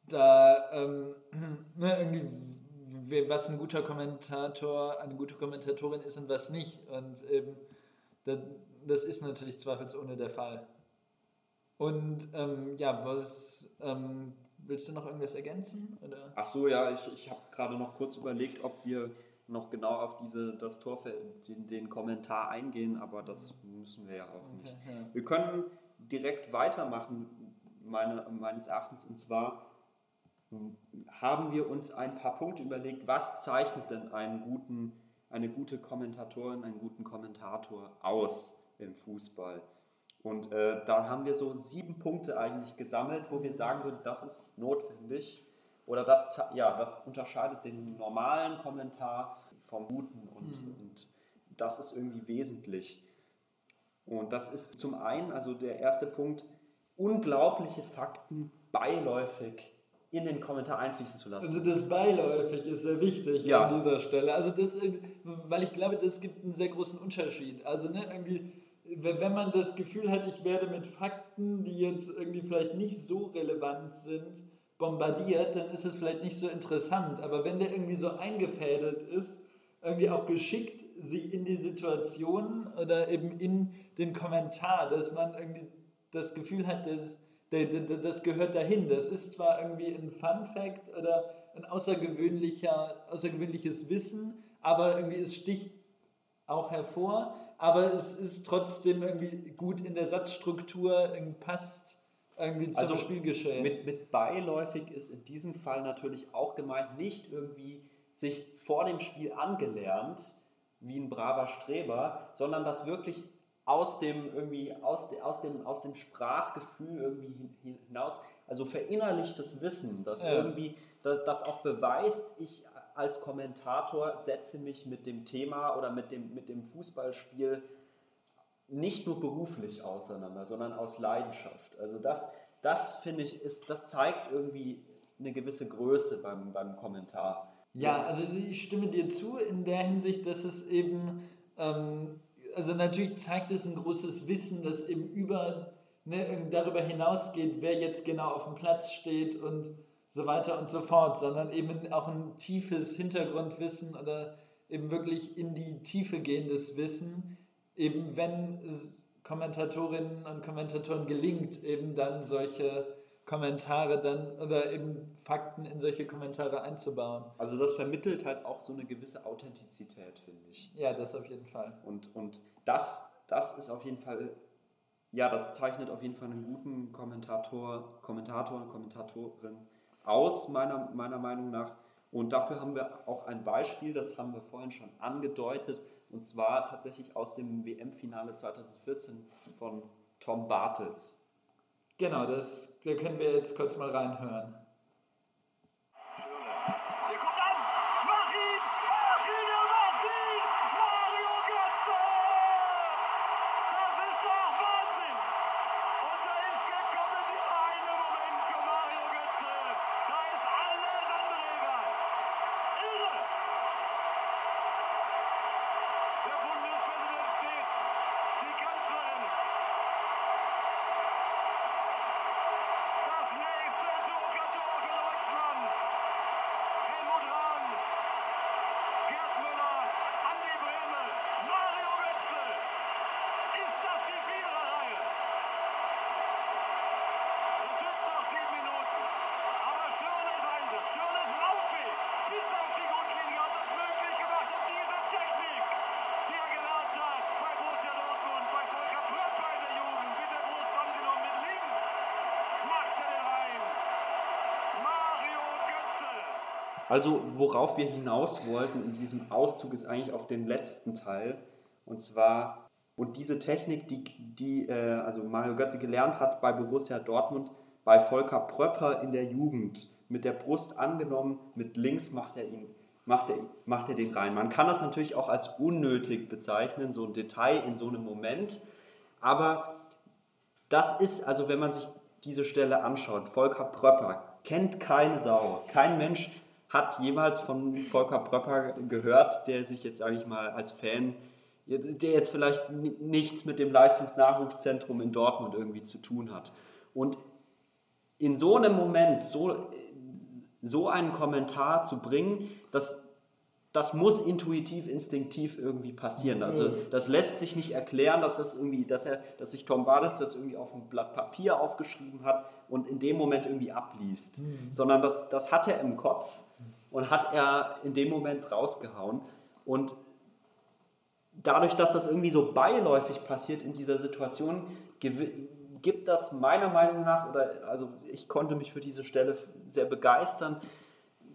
da ähm, ne, irgendwie, was ein guter Kommentator, eine gute Kommentatorin ist und was nicht. Und eben, das, das ist natürlich zweifelsohne der Fall. Und ähm, ja, was ähm, willst du noch irgendwas ergänzen? Oder? Ach so, ja, ich, ich habe gerade noch kurz überlegt, ob wir noch genau auf diese, das Torfeld, den, den Kommentar eingehen, aber das müssen wir ja auch okay, nicht. Ja. Wir können direkt weitermachen, meine, meines Erachtens, und zwar haben wir uns ein paar Punkte überlegt, was zeichnet denn einen guten, eine gute Kommentatorin, einen guten Kommentator aus im Fußball? Und äh, da haben wir so sieben Punkte eigentlich gesammelt, wo wir sagen würden, das ist notwendig oder das, ja, das unterscheidet den normalen Kommentar vom guten und, mhm. und das ist irgendwie wesentlich. Und das ist zum einen, also der erste Punkt, unglaubliche Fakten beiläufig in den Kommentar einfließen zu lassen. Also das beiläufig ist sehr wichtig ja. an dieser Stelle. Also das, weil ich glaube, das gibt einen sehr großen Unterschied. Also ne, irgendwie wenn man das Gefühl hat, ich werde mit Fakten, die jetzt irgendwie vielleicht nicht so relevant sind, bombardiert, dann ist es vielleicht nicht so interessant. Aber wenn der irgendwie so eingefädelt ist, irgendwie auch geschickt sich in die Situation oder eben in den Kommentar, dass man irgendwie das Gefühl hat, das, das gehört dahin. Das ist zwar irgendwie ein Fun Fact oder ein außergewöhnlicher, außergewöhnliches Wissen, aber irgendwie es sticht auch hervor aber es ist trotzdem irgendwie gut in der Satzstruktur, passt irgendwie zum also Spielgeschehen. Mit, mit beiläufig ist in diesem Fall natürlich auch gemeint, nicht irgendwie sich vor dem Spiel angelernt, wie ein braver Streber, sondern das wirklich aus dem irgendwie aus, de, aus, dem, aus dem Sprachgefühl irgendwie hinaus, also verinnerlichtes Wissen, das ja. irgendwie das, das auch beweist, ich als Kommentator setze mich mit dem Thema oder mit dem, mit dem Fußballspiel nicht nur beruflich auseinander, sondern aus Leidenschaft. Also das, das finde ich, ist, das zeigt irgendwie eine gewisse Größe beim, beim Kommentar. Ja, also ich stimme dir zu in der Hinsicht, dass es eben, ähm, also natürlich zeigt es ein großes Wissen, das eben über, ne, darüber hinausgeht, wer jetzt genau auf dem Platz steht und so weiter und so fort, sondern eben auch ein tiefes Hintergrundwissen oder eben wirklich in die Tiefe gehendes Wissen, eben wenn Kommentatorinnen und Kommentatoren gelingt, eben dann solche Kommentare dann oder eben Fakten in solche Kommentare einzubauen. Also das vermittelt halt auch so eine gewisse Authentizität, finde ich. Ja, das auf jeden Fall. Und, und das, das ist auf jeden Fall, ja, das zeichnet auf jeden Fall einen guten Kommentator, Kommentator und Kommentatorin aus, meiner, meiner Meinung nach. Und dafür haben wir auch ein Beispiel, das haben wir vorhin schon angedeutet, und zwar tatsächlich aus dem WM-Finale 2014 von Tom Bartels. Genau, das, da können wir jetzt kurz mal reinhören. Also worauf wir hinaus wollten in diesem Auszug ist eigentlich auf den letzten Teil. Und zwar, und diese Technik, die, die äh, also Mario Götze gelernt hat bei Borussia Dortmund, bei Volker Pröpper in der Jugend, mit der Brust angenommen, mit links macht er ihn macht er, macht er den rein. Man kann das natürlich auch als unnötig bezeichnen, so ein Detail in so einem Moment. Aber das ist, also wenn man sich diese Stelle anschaut, Volker Pröpper kennt keine Sau. Kein Mensch hat jemals von Volker Pröpper gehört, der sich jetzt, sage ich mal, als Fan, der jetzt vielleicht nichts mit dem Leistungsnachwuchszentrum in Dortmund irgendwie zu tun hat. Und in so einem Moment, so so einen Kommentar zu bringen, das, das muss intuitiv, instinktiv irgendwie passieren. Also mhm. das lässt sich nicht erklären, dass das irgendwie, dass er, dass sich Tom Bartels das irgendwie auf ein Blatt Papier aufgeschrieben hat und in dem Moment irgendwie abliest. Mhm. Sondern das, das hat er im Kopf und hat er in dem Moment rausgehauen. Und dadurch, dass das irgendwie so beiläufig passiert in dieser Situation, gibt das meiner Meinung nach, oder also ich konnte mich für diese Stelle sehr begeistern,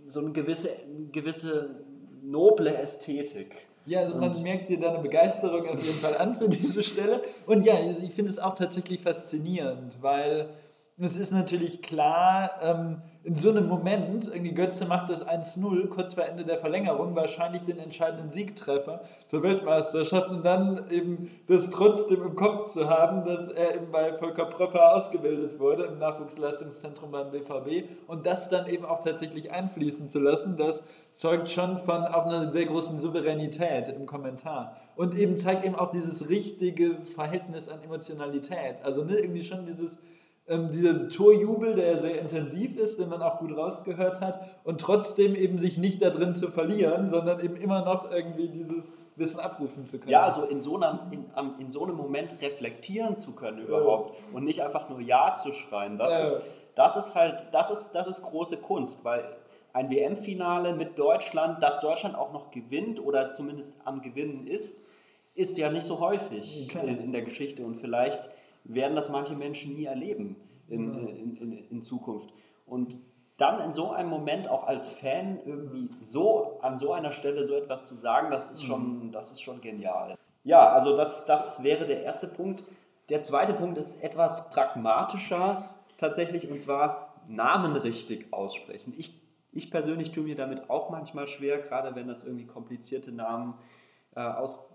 so eine gewisse, gewisse noble Ästhetik. Ja, also man merkt dir deine Begeisterung auf jeden Fall an für diese Stelle. Und ja, ich finde es auch tatsächlich faszinierend, weil es ist natürlich klar, ähm, in so einem Moment, irgendwie Götze macht das 1-0, kurz vor Ende der Verlängerung, wahrscheinlich den entscheidenden Siegtreffer zur Weltmeisterschaft und dann eben das trotzdem im Kopf zu haben, dass er eben bei Volker Pröpper ausgebildet wurde im Nachwuchsleistungszentrum beim BVB und das dann eben auch tatsächlich einfließen zu lassen, das zeugt schon von auch einer sehr großen Souveränität im Kommentar und eben zeigt eben auch dieses richtige Verhältnis an Emotionalität. Also ne, irgendwie schon dieses ähm, dieser Torjubel, der sehr intensiv ist, den man auch gut rausgehört hat, und trotzdem eben sich nicht da drin zu verlieren, sondern eben immer noch irgendwie dieses Wissen abrufen zu können. Ja, also in so einem, in, in so einem Moment reflektieren zu können überhaupt ja. und nicht einfach nur Ja zu schreien, das, ja. ist, das ist halt, das ist, das ist große Kunst, weil ein WM-Finale mit Deutschland, das Deutschland auch noch gewinnt oder zumindest am Gewinnen ist, ist ja nicht so häufig in, in der Geschichte und vielleicht werden das manche Menschen nie erleben in, in, in, in Zukunft. Und dann in so einem Moment auch als Fan irgendwie so an so einer Stelle so etwas zu sagen, das ist schon, mhm. das ist schon genial. Ja, also das, das wäre der erste Punkt. Der zweite Punkt ist etwas pragmatischer tatsächlich und zwar Namen richtig aussprechen. Ich, ich persönlich tue mir damit auch manchmal schwer, gerade wenn das irgendwie komplizierte Namen sind äh, aus,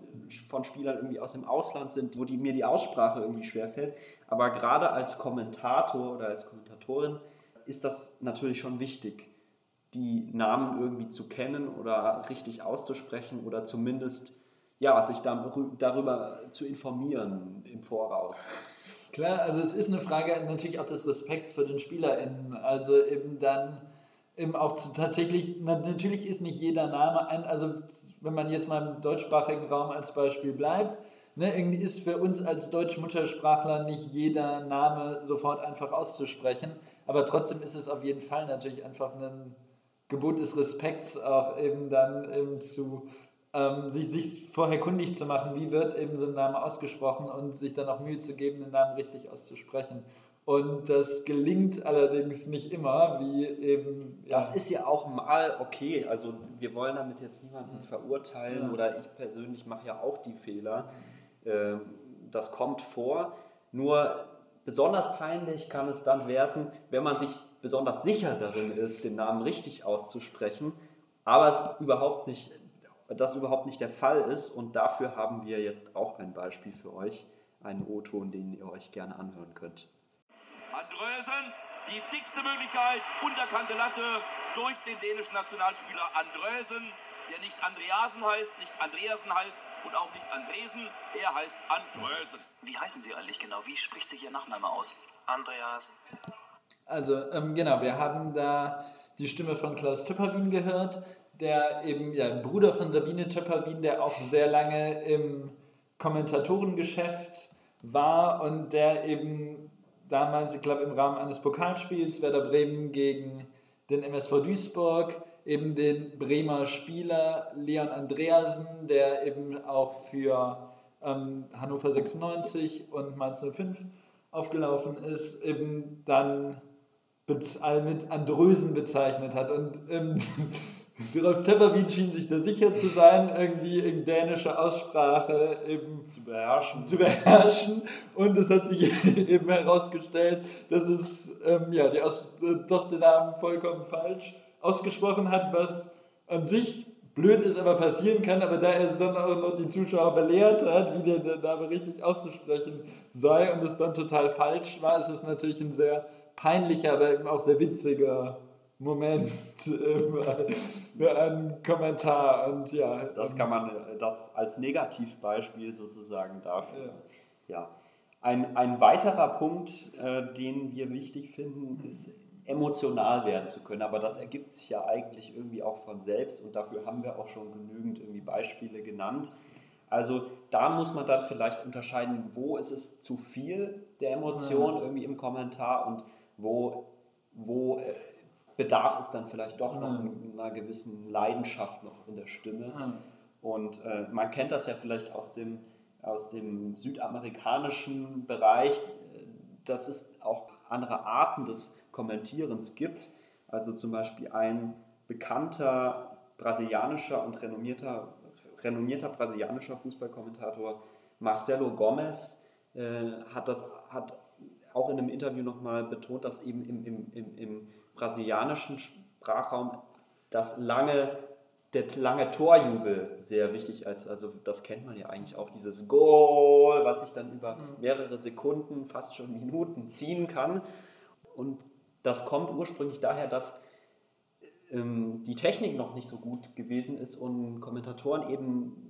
von Spielern irgendwie aus dem Ausland sind, wo die, mir die Aussprache irgendwie schwerfällt. Aber gerade als Kommentator oder als Kommentatorin ist das natürlich schon wichtig, die Namen irgendwie zu kennen oder richtig auszusprechen oder zumindest ja, sich darüber zu informieren im Voraus. Klar, also es ist eine Frage natürlich auch des Respekts für den SpielerInnen. Also eben dann eben auch tatsächlich, natürlich ist nicht jeder Name ein, also wenn man jetzt mal im deutschsprachigen Raum als Beispiel bleibt, ne, irgendwie ist für uns als Deutsch-Muttersprachler nicht jeder Name sofort einfach auszusprechen, aber trotzdem ist es auf jeden Fall natürlich einfach ein Gebot des Respekts auch eben dann eben zu ähm, sich, sich vorher kundig zu machen, wie wird eben so ein Name ausgesprochen und sich dann auch Mühe zu geben, den Namen richtig auszusprechen. Und das gelingt allerdings nicht immer, wie eben. Ja. Das ist ja auch mal okay. Also wir wollen damit jetzt niemanden verurteilen ja. oder ich persönlich mache ja auch die Fehler. Ähm, das kommt vor. Nur besonders peinlich kann es dann werden, wenn man sich besonders sicher darin ist, den Namen richtig auszusprechen, aber es überhaupt nicht, das überhaupt nicht der Fall ist. Und dafür haben wir jetzt auch ein Beispiel für euch, einen O-Ton, den ihr euch gerne anhören könnt. Andrösen, die dickste Möglichkeit, unterkante Latte durch den dänischen Nationalspieler Andrösen, der nicht Andreasen heißt, nicht Andreasen heißt und auch nicht Andresen, er heißt Andrösen. Wie heißen Sie eigentlich genau? Wie spricht sich Ihr Nachname aus? Andreasen. Also, ähm, genau, wir haben da die Stimme von Klaus Töpperwien gehört, der eben, ja, Bruder von Sabine Töpperwien, der auch sehr lange im Kommentatorengeschäft war und der eben damals, ich glaube im Rahmen eines Pokalspiels, Werder Bremen gegen den MSV Duisburg, eben den Bremer Spieler Leon Andreasen, der eben auch für ähm, Hannover 96 und Mainz 05 aufgelaufen ist, eben dann mit Andrösen bezeichnet hat. Und ähm, Rolf Tepperwien schien sich sehr sicher zu sein, irgendwie in dänischer Aussprache eben zu beherrschen. Zu beherrschen. Und es hat sich eben herausgestellt, dass es ähm, ja, die Aus doch den Namen vollkommen falsch ausgesprochen hat, was an sich blöd ist, aber passieren kann, aber da er dann auch noch die Zuschauer belehrt hat, wie der, der Name richtig auszusprechen sei und es dann total falsch war, ist es natürlich ein sehr peinlicher, aber eben auch sehr witziger Moment, äh, ein Kommentar und ja. Das kann man, das als Negativbeispiel sozusagen dafür. Ja. ja. Ein, ein weiterer Punkt, äh, den wir wichtig finden, ist emotional werden zu können. Aber das ergibt sich ja eigentlich irgendwie auch von selbst und dafür haben wir auch schon genügend irgendwie Beispiele genannt. Also da muss man dann vielleicht unterscheiden, wo ist es zu viel der Emotion irgendwie im Kommentar und wo, wo äh, bedarf es dann vielleicht doch noch einer gewissen Leidenschaft noch in der Stimme. Und äh, man kennt das ja vielleicht aus dem, aus dem südamerikanischen Bereich, dass es auch andere Arten des Kommentierens gibt. Also zum Beispiel ein bekannter brasilianischer und renommierter, renommierter brasilianischer Fußballkommentator Marcelo Gomes äh, hat das hat auch in einem Interview nochmal betont, dass eben im, im, im, im brasilianischen Sprachraum das lange, der lange Torjubel sehr wichtig ist. Also das kennt man ja eigentlich auch, dieses Goal, was sich dann über mhm. mehrere Sekunden, fast schon Minuten ziehen kann. Und das kommt ursprünglich daher, dass ähm, die Technik noch nicht so gut gewesen ist und Kommentatoren eben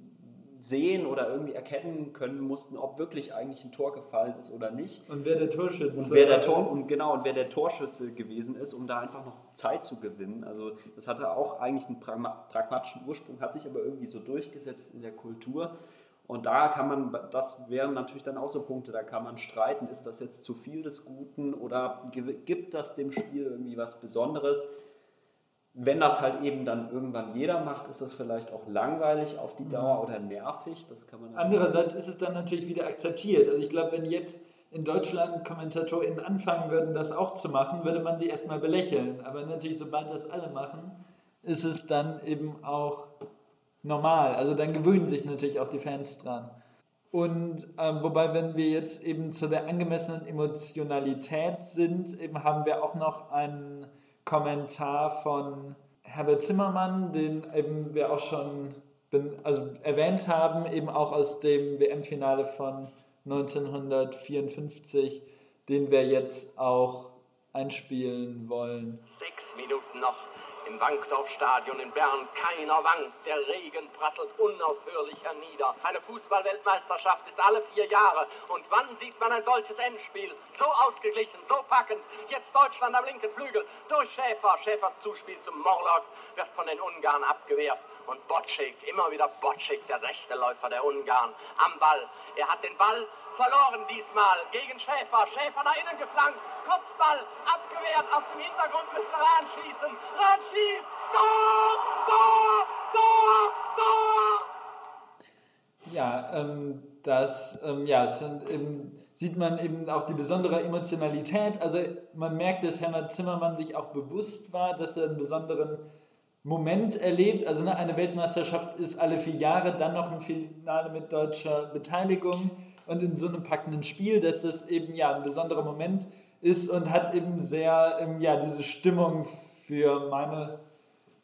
sehen oder irgendwie erkennen können mussten, ob wirklich eigentlich ein Tor gefallen ist oder nicht. Und wer der Torschütze und wer der Tor, ist. Und genau, und wer der Torschütze gewesen ist, um da einfach noch Zeit zu gewinnen. Also das hatte auch eigentlich einen pragmatischen Ursprung, hat sich aber irgendwie so durchgesetzt in der Kultur. Und da kann man, das wären natürlich dann auch so Punkte, da kann man streiten, ist das jetzt zu viel des Guten oder gibt das dem Spiel irgendwie was Besonderes? Wenn das halt eben dann irgendwann jeder macht, ist das vielleicht auch langweilig auf die mhm. Dauer oder nervig. Das kann man Andererseits ist es dann natürlich wieder akzeptiert. Also ich glaube, wenn jetzt in Deutschland KommentatorInnen anfangen würden, das auch zu machen, würde man sie erstmal belächeln. Aber natürlich, sobald das alle machen, ist es dann eben auch normal. Also dann gewöhnen sich natürlich auch die Fans dran. Und ähm, wobei, wenn wir jetzt eben zu der angemessenen Emotionalität sind, eben haben wir auch noch einen Kommentar von Herbert Zimmermann, den eben wir auch schon also erwähnt haben, eben auch aus dem WM-Finale von 1954, den wir jetzt auch einspielen wollen. Sechs Minuten noch im Wankdorfstadion in Bern keiner wankt, der Regen prasselt unaufhörlich hernieder. Eine Fußballweltmeisterschaft ist alle vier Jahre. Und wann sieht man ein solches Endspiel? So ausgeglichen, so packend. Jetzt Deutschland am linken Flügel durch Schäfer. Schäfers Zuspiel zum Morlock wird von den Ungarn abgewehrt. Und Bocek, immer wieder Bocek, der rechte Läufer der Ungarn, am Ball. Er hat den Ball verloren diesmal gegen Schäfer. Schäfer nach innen geflankt. Kopfball abgewehrt. Aus dem Hintergrund müsste Rahn schießen. Rahn schießt. Tor! Tor! Tor! Tor! Ja, ähm, das ähm, ja, sind, ähm, sieht man eben auch die besondere Emotionalität. Also man merkt, dass Hermann Zimmermann sich auch bewusst war, dass er einen besonderen Moment erlebt. Also ne, eine Weltmeisterschaft ist alle vier Jahre, dann noch ein Finale mit deutscher Beteiligung und in so einem packenden Spiel, dass das eben ja ein besonderer Moment ist und hat eben sehr ähm, ja diese Stimmung für meine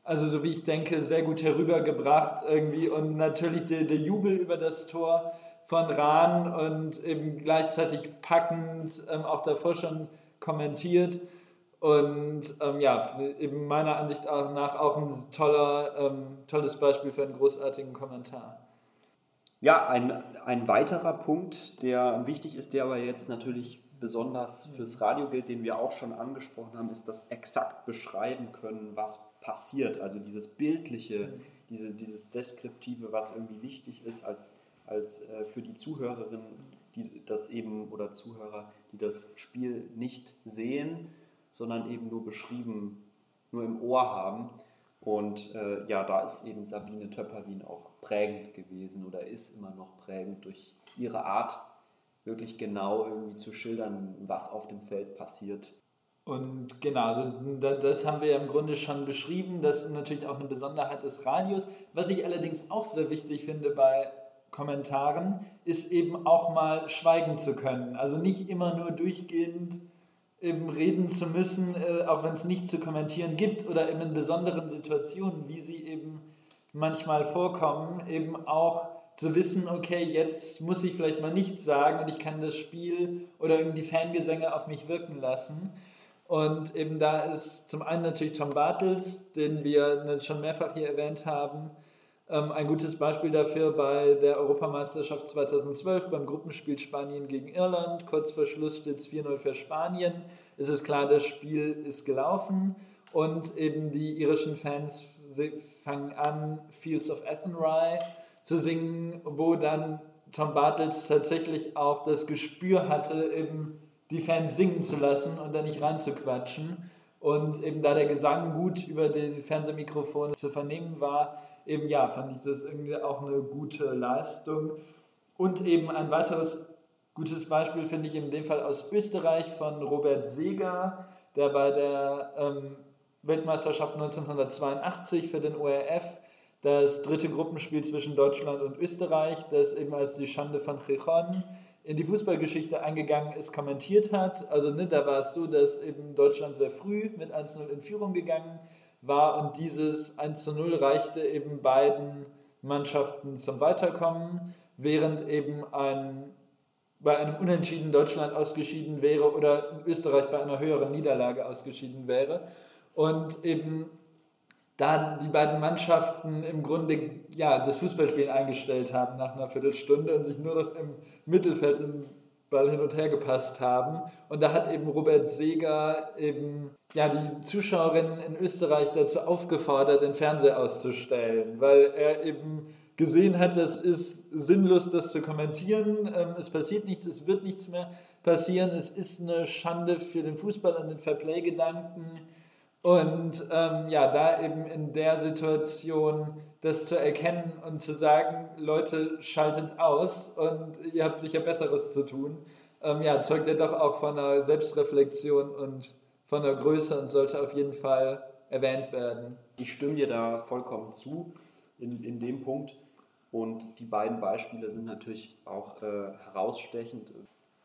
also so wie ich denke sehr gut herübergebracht irgendwie und natürlich der, der Jubel über das Tor von Rahn und eben gleichzeitig packend ähm, auch davor schon kommentiert und ähm, ja, eben meiner Ansicht nach auch ein toller, ähm, tolles Beispiel für einen großartigen Kommentar. Ja, ein, ein weiterer Punkt, der wichtig ist, der aber jetzt natürlich besonders fürs Radio gilt, den wir auch schon angesprochen haben, ist das exakt beschreiben können, was passiert. Also dieses Bildliche, diese, dieses Deskriptive, was irgendwie wichtig ist als, als äh, für die Zuhörerinnen, die das eben oder Zuhörer, die das Spiel nicht sehen, sondern eben nur beschrieben, nur im Ohr haben. Und äh, ja, da ist eben Sabine Töpperwien auch prägend gewesen oder ist immer noch prägend durch ihre Art, wirklich genau irgendwie zu schildern, was auf dem Feld passiert. Und genau, also das haben wir ja im Grunde schon beschrieben. Das ist natürlich auch eine Besonderheit des Radios. Was ich allerdings auch sehr wichtig finde bei Kommentaren, ist eben auch mal schweigen zu können. Also nicht immer nur durchgehend eben reden zu müssen, äh, auch wenn es nicht zu kommentieren gibt oder eben in besonderen Situationen, wie sie eben manchmal vorkommen, eben auch zu wissen, okay, jetzt muss ich vielleicht mal nichts sagen und ich kann das Spiel oder irgendwie Fangesänge auf mich wirken lassen. Und eben da ist zum einen natürlich Tom Bartels, den wir schon mehrfach hier erwähnt haben, ein gutes Beispiel dafür bei der Europameisterschaft 2012 beim Gruppenspiel Spanien gegen Irland. Kurz vor Schluss steht es 4-0 für Spanien. Es ist klar, das Spiel ist gelaufen und eben die irischen Fans fangen an, Fields of Athenry zu singen, wo dann Tom Bartels tatsächlich auch das Gespür hatte, eben die Fans singen zu lassen und da nicht reinzuquatschen. Und eben da der Gesang gut über den Fernsehmikrofon zu vernehmen war, eben ja, fand ich das irgendwie auch eine gute Leistung. Und eben ein weiteres gutes Beispiel finde ich in dem Fall aus Österreich von Robert Seger, der bei der ähm, Weltmeisterschaft 1982 für den ORF das dritte Gruppenspiel zwischen Deutschland und Österreich, das eben als die Schande von Chichon in die Fußballgeschichte eingegangen ist, kommentiert hat. Also ne, da war es so, dass eben Deutschland sehr früh mit 1-0 in Führung gegangen war und dieses 1-0 reichte eben beiden Mannschaften zum Weiterkommen, während eben ein, bei einem Unentschieden Deutschland ausgeschieden wäre oder Österreich bei einer höheren Niederlage ausgeschieden wäre. Und eben da die beiden Mannschaften im Grunde ja, das Fußballspielen eingestellt haben nach einer Viertelstunde und sich nur noch im Mittelfeld Ball hin und her gepasst haben. Und da hat eben Robert Seger eben ja, die Zuschauerinnen in Österreich dazu aufgefordert, den Fernseher auszustellen, weil er eben gesehen hat, das ist sinnlos, das zu kommentieren. Ähm, es passiert nichts, es wird nichts mehr passieren. Es ist eine Schande für den Fußball und den Fairplay-Gedanken und ähm, ja, da eben in der Situation das zu erkennen und zu sagen, Leute, schaltet aus und ihr habt sicher Besseres zu tun, ähm, ja, zeugt er doch auch von einer Selbstreflexion und von einer Größe und sollte auf jeden Fall erwähnt werden. Ich stimme dir da vollkommen zu in, in dem Punkt. Und die beiden Beispiele sind natürlich auch äh, herausstechend.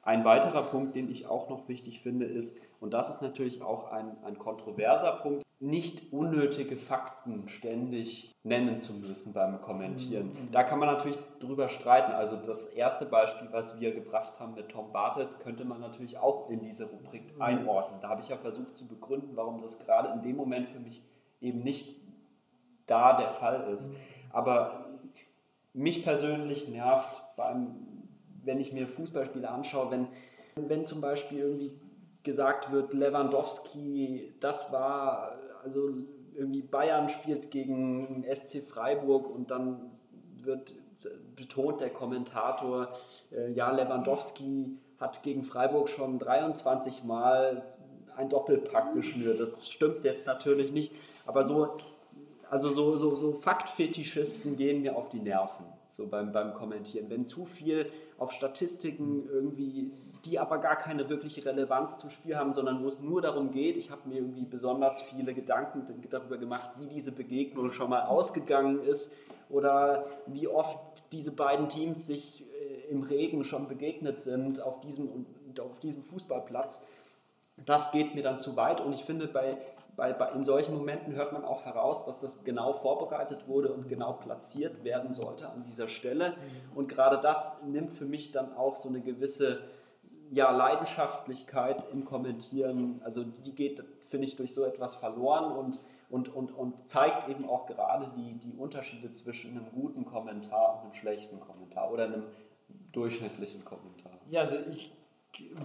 Ein weiterer Punkt, den ich auch noch wichtig finde, ist, und das ist natürlich auch ein, ein kontroverser Punkt, nicht unnötige Fakten ständig nennen zu müssen beim Kommentieren. Mhm. Da kann man natürlich drüber streiten. Also das erste Beispiel, was wir gebracht haben mit Tom Bartels, könnte man natürlich auch in diese Rubrik mhm. einordnen. Da habe ich ja versucht zu begründen, warum das gerade in dem Moment für mich eben nicht da der Fall ist. Mhm. Aber mich persönlich nervt beim wenn ich mir Fußballspiele anschaue, wenn, wenn zum Beispiel irgendwie gesagt wird, Lewandowski, das war, also irgendwie Bayern spielt gegen SC Freiburg und dann wird betont der Kommentator, äh, ja, Lewandowski hat gegen Freiburg schon 23 Mal ein Doppelpack geschnürt. Das stimmt jetzt natürlich nicht, aber so, also so, so, so Faktfetischisten gehen mir auf die Nerven so beim, beim Kommentieren. Wenn zu viel auf Statistiken irgendwie, die aber gar keine wirkliche Relevanz zum Spiel haben, sondern wo es nur darum geht, ich habe mir irgendwie besonders viele Gedanken darüber gemacht, wie diese Begegnung schon mal ausgegangen ist oder wie oft diese beiden Teams sich äh, im Regen schon begegnet sind auf diesem, auf diesem Fußballplatz. Das geht mir dann zu weit und ich finde, bei weil in solchen Momenten hört man auch heraus, dass das genau vorbereitet wurde und genau platziert werden sollte an dieser Stelle. Und gerade das nimmt für mich dann auch so eine gewisse ja, Leidenschaftlichkeit im Kommentieren. Also die geht, finde ich, durch so etwas verloren und, und, und, und zeigt eben auch gerade die, die Unterschiede zwischen einem guten Kommentar und einem schlechten Kommentar oder einem durchschnittlichen Kommentar. Ja, also ich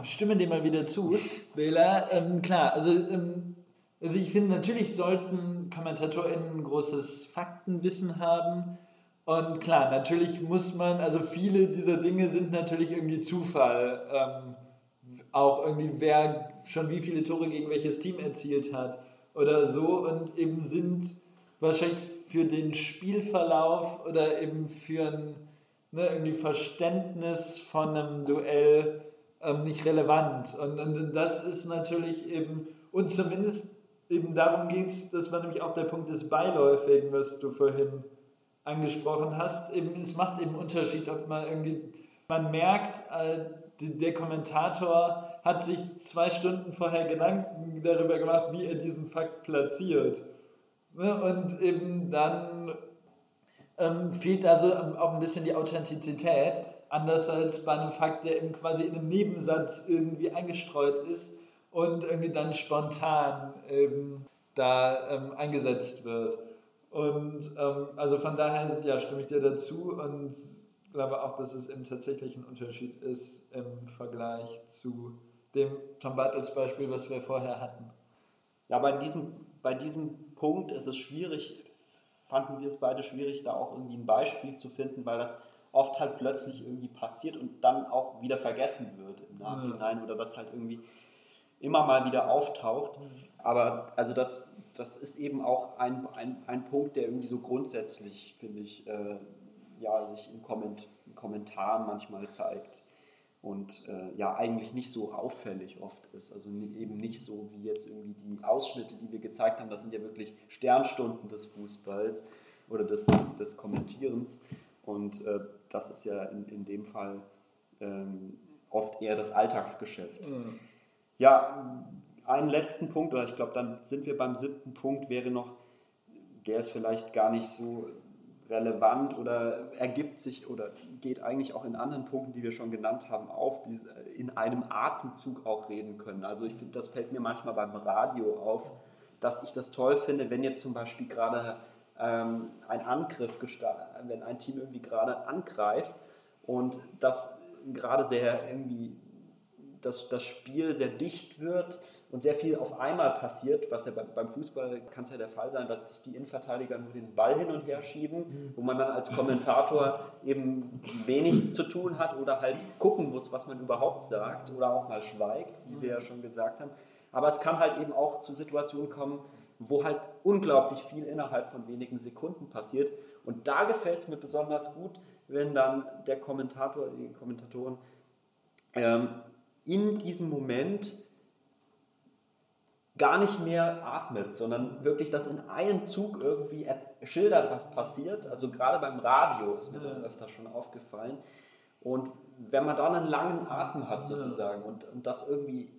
stimme dem mal wieder zu, Bela. Ähm, klar, also ähm, also ich finde, natürlich sollten KommentatorInnen großes Faktenwissen haben. Und klar, natürlich muss man, also viele dieser Dinge sind natürlich irgendwie Zufall. Ähm, auch irgendwie, wer schon wie viele Tore gegen welches Team erzielt hat oder so und eben sind wahrscheinlich für den Spielverlauf oder eben für ein ne, irgendwie Verständnis von einem Duell ähm, nicht relevant. Und, und das ist natürlich eben Und zumindest eben darum geht es, das war nämlich auch der Punkt des Beiläufigen, was du vorhin angesprochen hast. Eben, es macht eben Unterschied, ob man irgendwie, man merkt, äh, der Kommentator hat sich zwei Stunden vorher Gedanken darüber gemacht, wie er diesen Fakt platziert. Ne, und eben dann ähm, fehlt also auch ein bisschen die Authentizität, anders als bei einem Fakt, der eben quasi in einem Nebensatz irgendwie eingestreut ist und irgendwie dann spontan eben da ähm, eingesetzt wird. Und ähm, also von daher ja, stimme ich dir dazu und glaube auch, dass es eben tatsächlich ein Unterschied ist im Vergleich zu dem Tom Bartels Beispiel, was wir vorher hatten. Ja, bei diesem, bei diesem Punkt ist es schwierig, fanden wir es beide schwierig, da auch irgendwie ein Beispiel zu finden, weil das oft halt plötzlich irgendwie passiert und dann auch wieder vergessen wird im Nachhinein ja. oder das halt irgendwie immer mal wieder auftaucht. Aber also das, das ist eben auch ein, ein, ein Punkt, der irgendwie so grundsätzlich, finde ich, äh, ja, sich in, Komment Kommentaren manchmal zeigt und äh, ja eigentlich nicht so auffällig oft ist. Also eben nicht so wie jetzt irgendwie die Ausschnitte, die wir gezeigt haben, das sind ja wirklich Sternstunden des Fußballs oder des, des, des Kommentierens. Und äh, das ist ja in, in dem Fall ähm, oft eher das Alltagsgeschäft. Mhm. Ja, einen letzten Punkt, oder ich glaube, dann sind wir beim siebten Punkt, wäre noch, der ist vielleicht gar nicht so relevant oder ergibt sich oder geht eigentlich auch in anderen Punkten, die wir schon genannt haben, auf, die in einem Atemzug auch reden können. Also ich finde, das fällt mir manchmal beim Radio auf, dass ich das toll finde, wenn jetzt zum Beispiel gerade ähm, ein Angriff gestartet, wenn ein Team irgendwie gerade angreift und das gerade sehr irgendwie dass das Spiel sehr dicht wird und sehr viel auf einmal passiert, was ja beim Fußball kann es ja der Fall sein, dass sich die Innenverteidiger nur den Ball hin und her schieben, wo man dann als Kommentator eben wenig zu tun hat oder halt gucken muss, was man überhaupt sagt oder auch mal schweigt, wie wir ja schon gesagt haben. Aber es kann halt eben auch zu Situationen kommen, wo halt unglaublich viel innerhalb von wenigen Sekunden passiert. Und da gefällt es mir besonders gut, wenn dann der Kommentator, die Kommentatoren ähm, in diesem Moment gar nicht mehr atmet, sondern wirklich das in einem Zug irgendwie schildert, was passiert. Also gerade beim Radio ist mir das öfter schon aufgefallen. Und wenn man dann einen langen Atem hat sozusagen und, und das irgendwie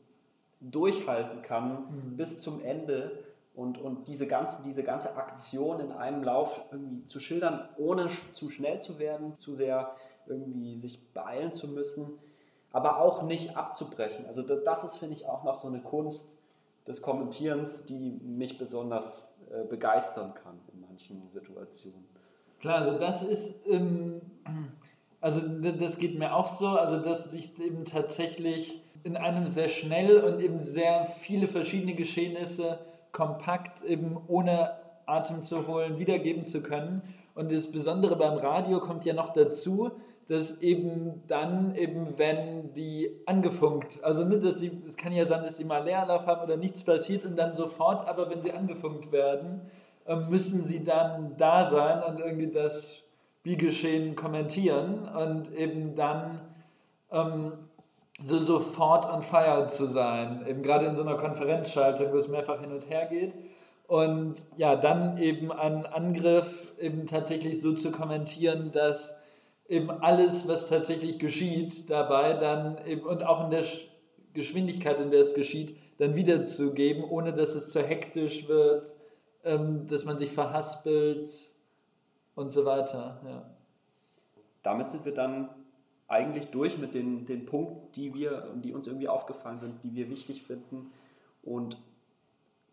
durchhalten kann mhm. bis zum Ende und, und diese, ganze, diese ganze Aktion in einem Lauf irgendwie zu schildern, ohne zu schnell zu werden, zu sehr irgendwie sich beeilen zu müssen, aber auch nicht abzubrechen. Also das ist, finde ich, auch noch so eine Kunst des Kommentierens, die mich besonders äh, begeistern kann in manchen Situationen. Klar, also das ist, ähm, also das geht mir auch so, also dass sich eben tatsächlich in einem sehr schnell und eben sehr viele verschiedene Geschehnisse kompakt eben ohne Atem zu holen wiedergeben zu können. Und das Besondere beim Radio kommt ja noch dazu, dass eben dann, eben wenn die angefunkt, also nicht, dass sie, es kann ja sein, dass sie mal Leerlauf haben oder nichts passiert und dann sofort, aber wenn sie angefunkt werden, ähm, müssen sie dann da sein und irgendwie das Spielgeschehen kommentieren und eben dann ähm, so sofort on fire zu sein, eben gerade in so einer Konferenzschaltung, wo es mehrfach hin und her geht. Und ja, dann eben einen Angriff eben tatsächlich so zu kommentieren, dass eben alles, was tatsächlich geschieht, dabei dann eben, und auch in der Geschwindigkeit, in der es geschieht, dann wiederzugeben, ohne dass es zu hektisch wird, ähm, dass man sich verhaspelt und so weiter. Ja. Damit sind wir dann eigentlich durch mit den, den Punkten, die, wir, die uns irgendwie aufgefallen sind, die wir wichtig finden und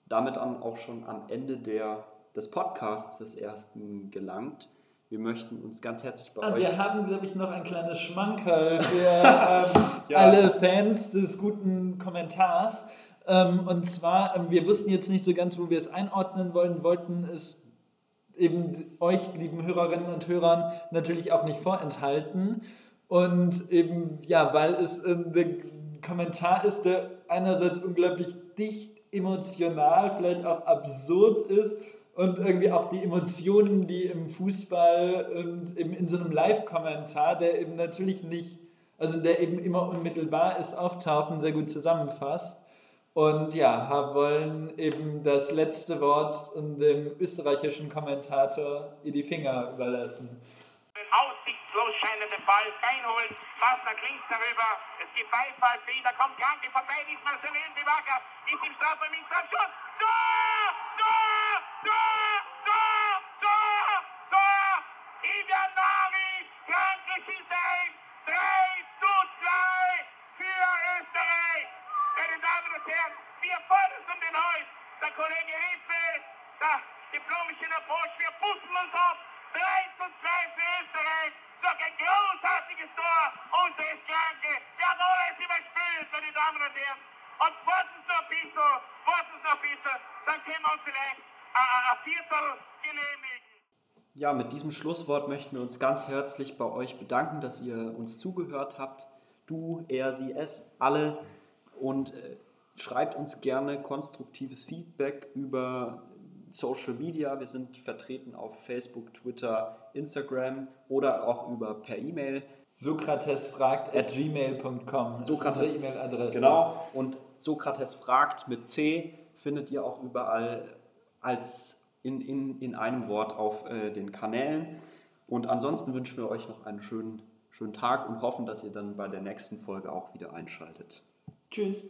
damit dann auch schon am Ende der, des Podcasts des ersten gelangt. Wir möchten uns ganz herzlich bei ah, euch. Wir haben, glaube ich, noch ein kleines Schmankerl für ähm, ja. alle Fans des guten Kommentars. Ähm, und zwar, ähm, wir wussten jetzt nicht so ganz, wo wir es einordnen wollen, wollten es eben euch, lieben Hörerinnen und Hörern, natürlich auch nicht vorenthalten. Und eben, ja, weil es äh, ein Kommentar ist, der einerseits unglaublich dicht, emotional, vielleicht auch absurd ist und irgendwie auch die Emotionen, die im Fußball und eben in so einem Live-Kommentar, der eben natürlich nicht, also der eben immer unmittelbar ist, auftauchen, sehr gut zusammenfasst. Und ja, wollen eben das letzte Wort dem österreichischen Kommentator Edi Finger überlassen. Scheinenden Ball reinholen, fast nach darüber. Es gibt Beifall für ihn, da kommt Kranke vorbei, diesmal Selen Wacker, ist im Strafraum, im Strafschuss. Tor! Tor! Tor! Tor! Tor! Tor! Ivanari, Kranke schießt ein. 3 zu 2 für Österreich. Meine Damen und Herren, wir fordern den Haus. Der Kollege Hilfe, der diplomische uns auf. 3 zu 2 für Österreich. Doch ein großartiges Tor unseres Kranke. Wir haben alles überspielt, meine Damen und Herren. Und warten Sie noch ein bisschen, warten Sie noch ein bisschen, dann können wir uns vielleicht ein Viertel genehmigen. Ja, mit diesem Schlusswort möchten wir uns ganz herzlich bei euch bedanken, dass ihr uns zugehört habt. Du, er, sie, es, alle und äh, schreibt uns gerne konstruktives Feedback über Social Media. Wir sind vertreten auf Facebook, Twitter, Instagram oder auch über per E-Mail. Sokrates fragt at gmail.com. Sokrates E-Mail-Adresse. Genau. Und Sokrates fragt mit C findet ihr auch überall als in, in, in einem Wort auf äh, den Kanälen. Und ansonsten wünschen wir euch noch einen schönen, schönen Tag und hoffen, dass ihr dann bei der nächsten Folge auch wieder einschaltet. Tschüss.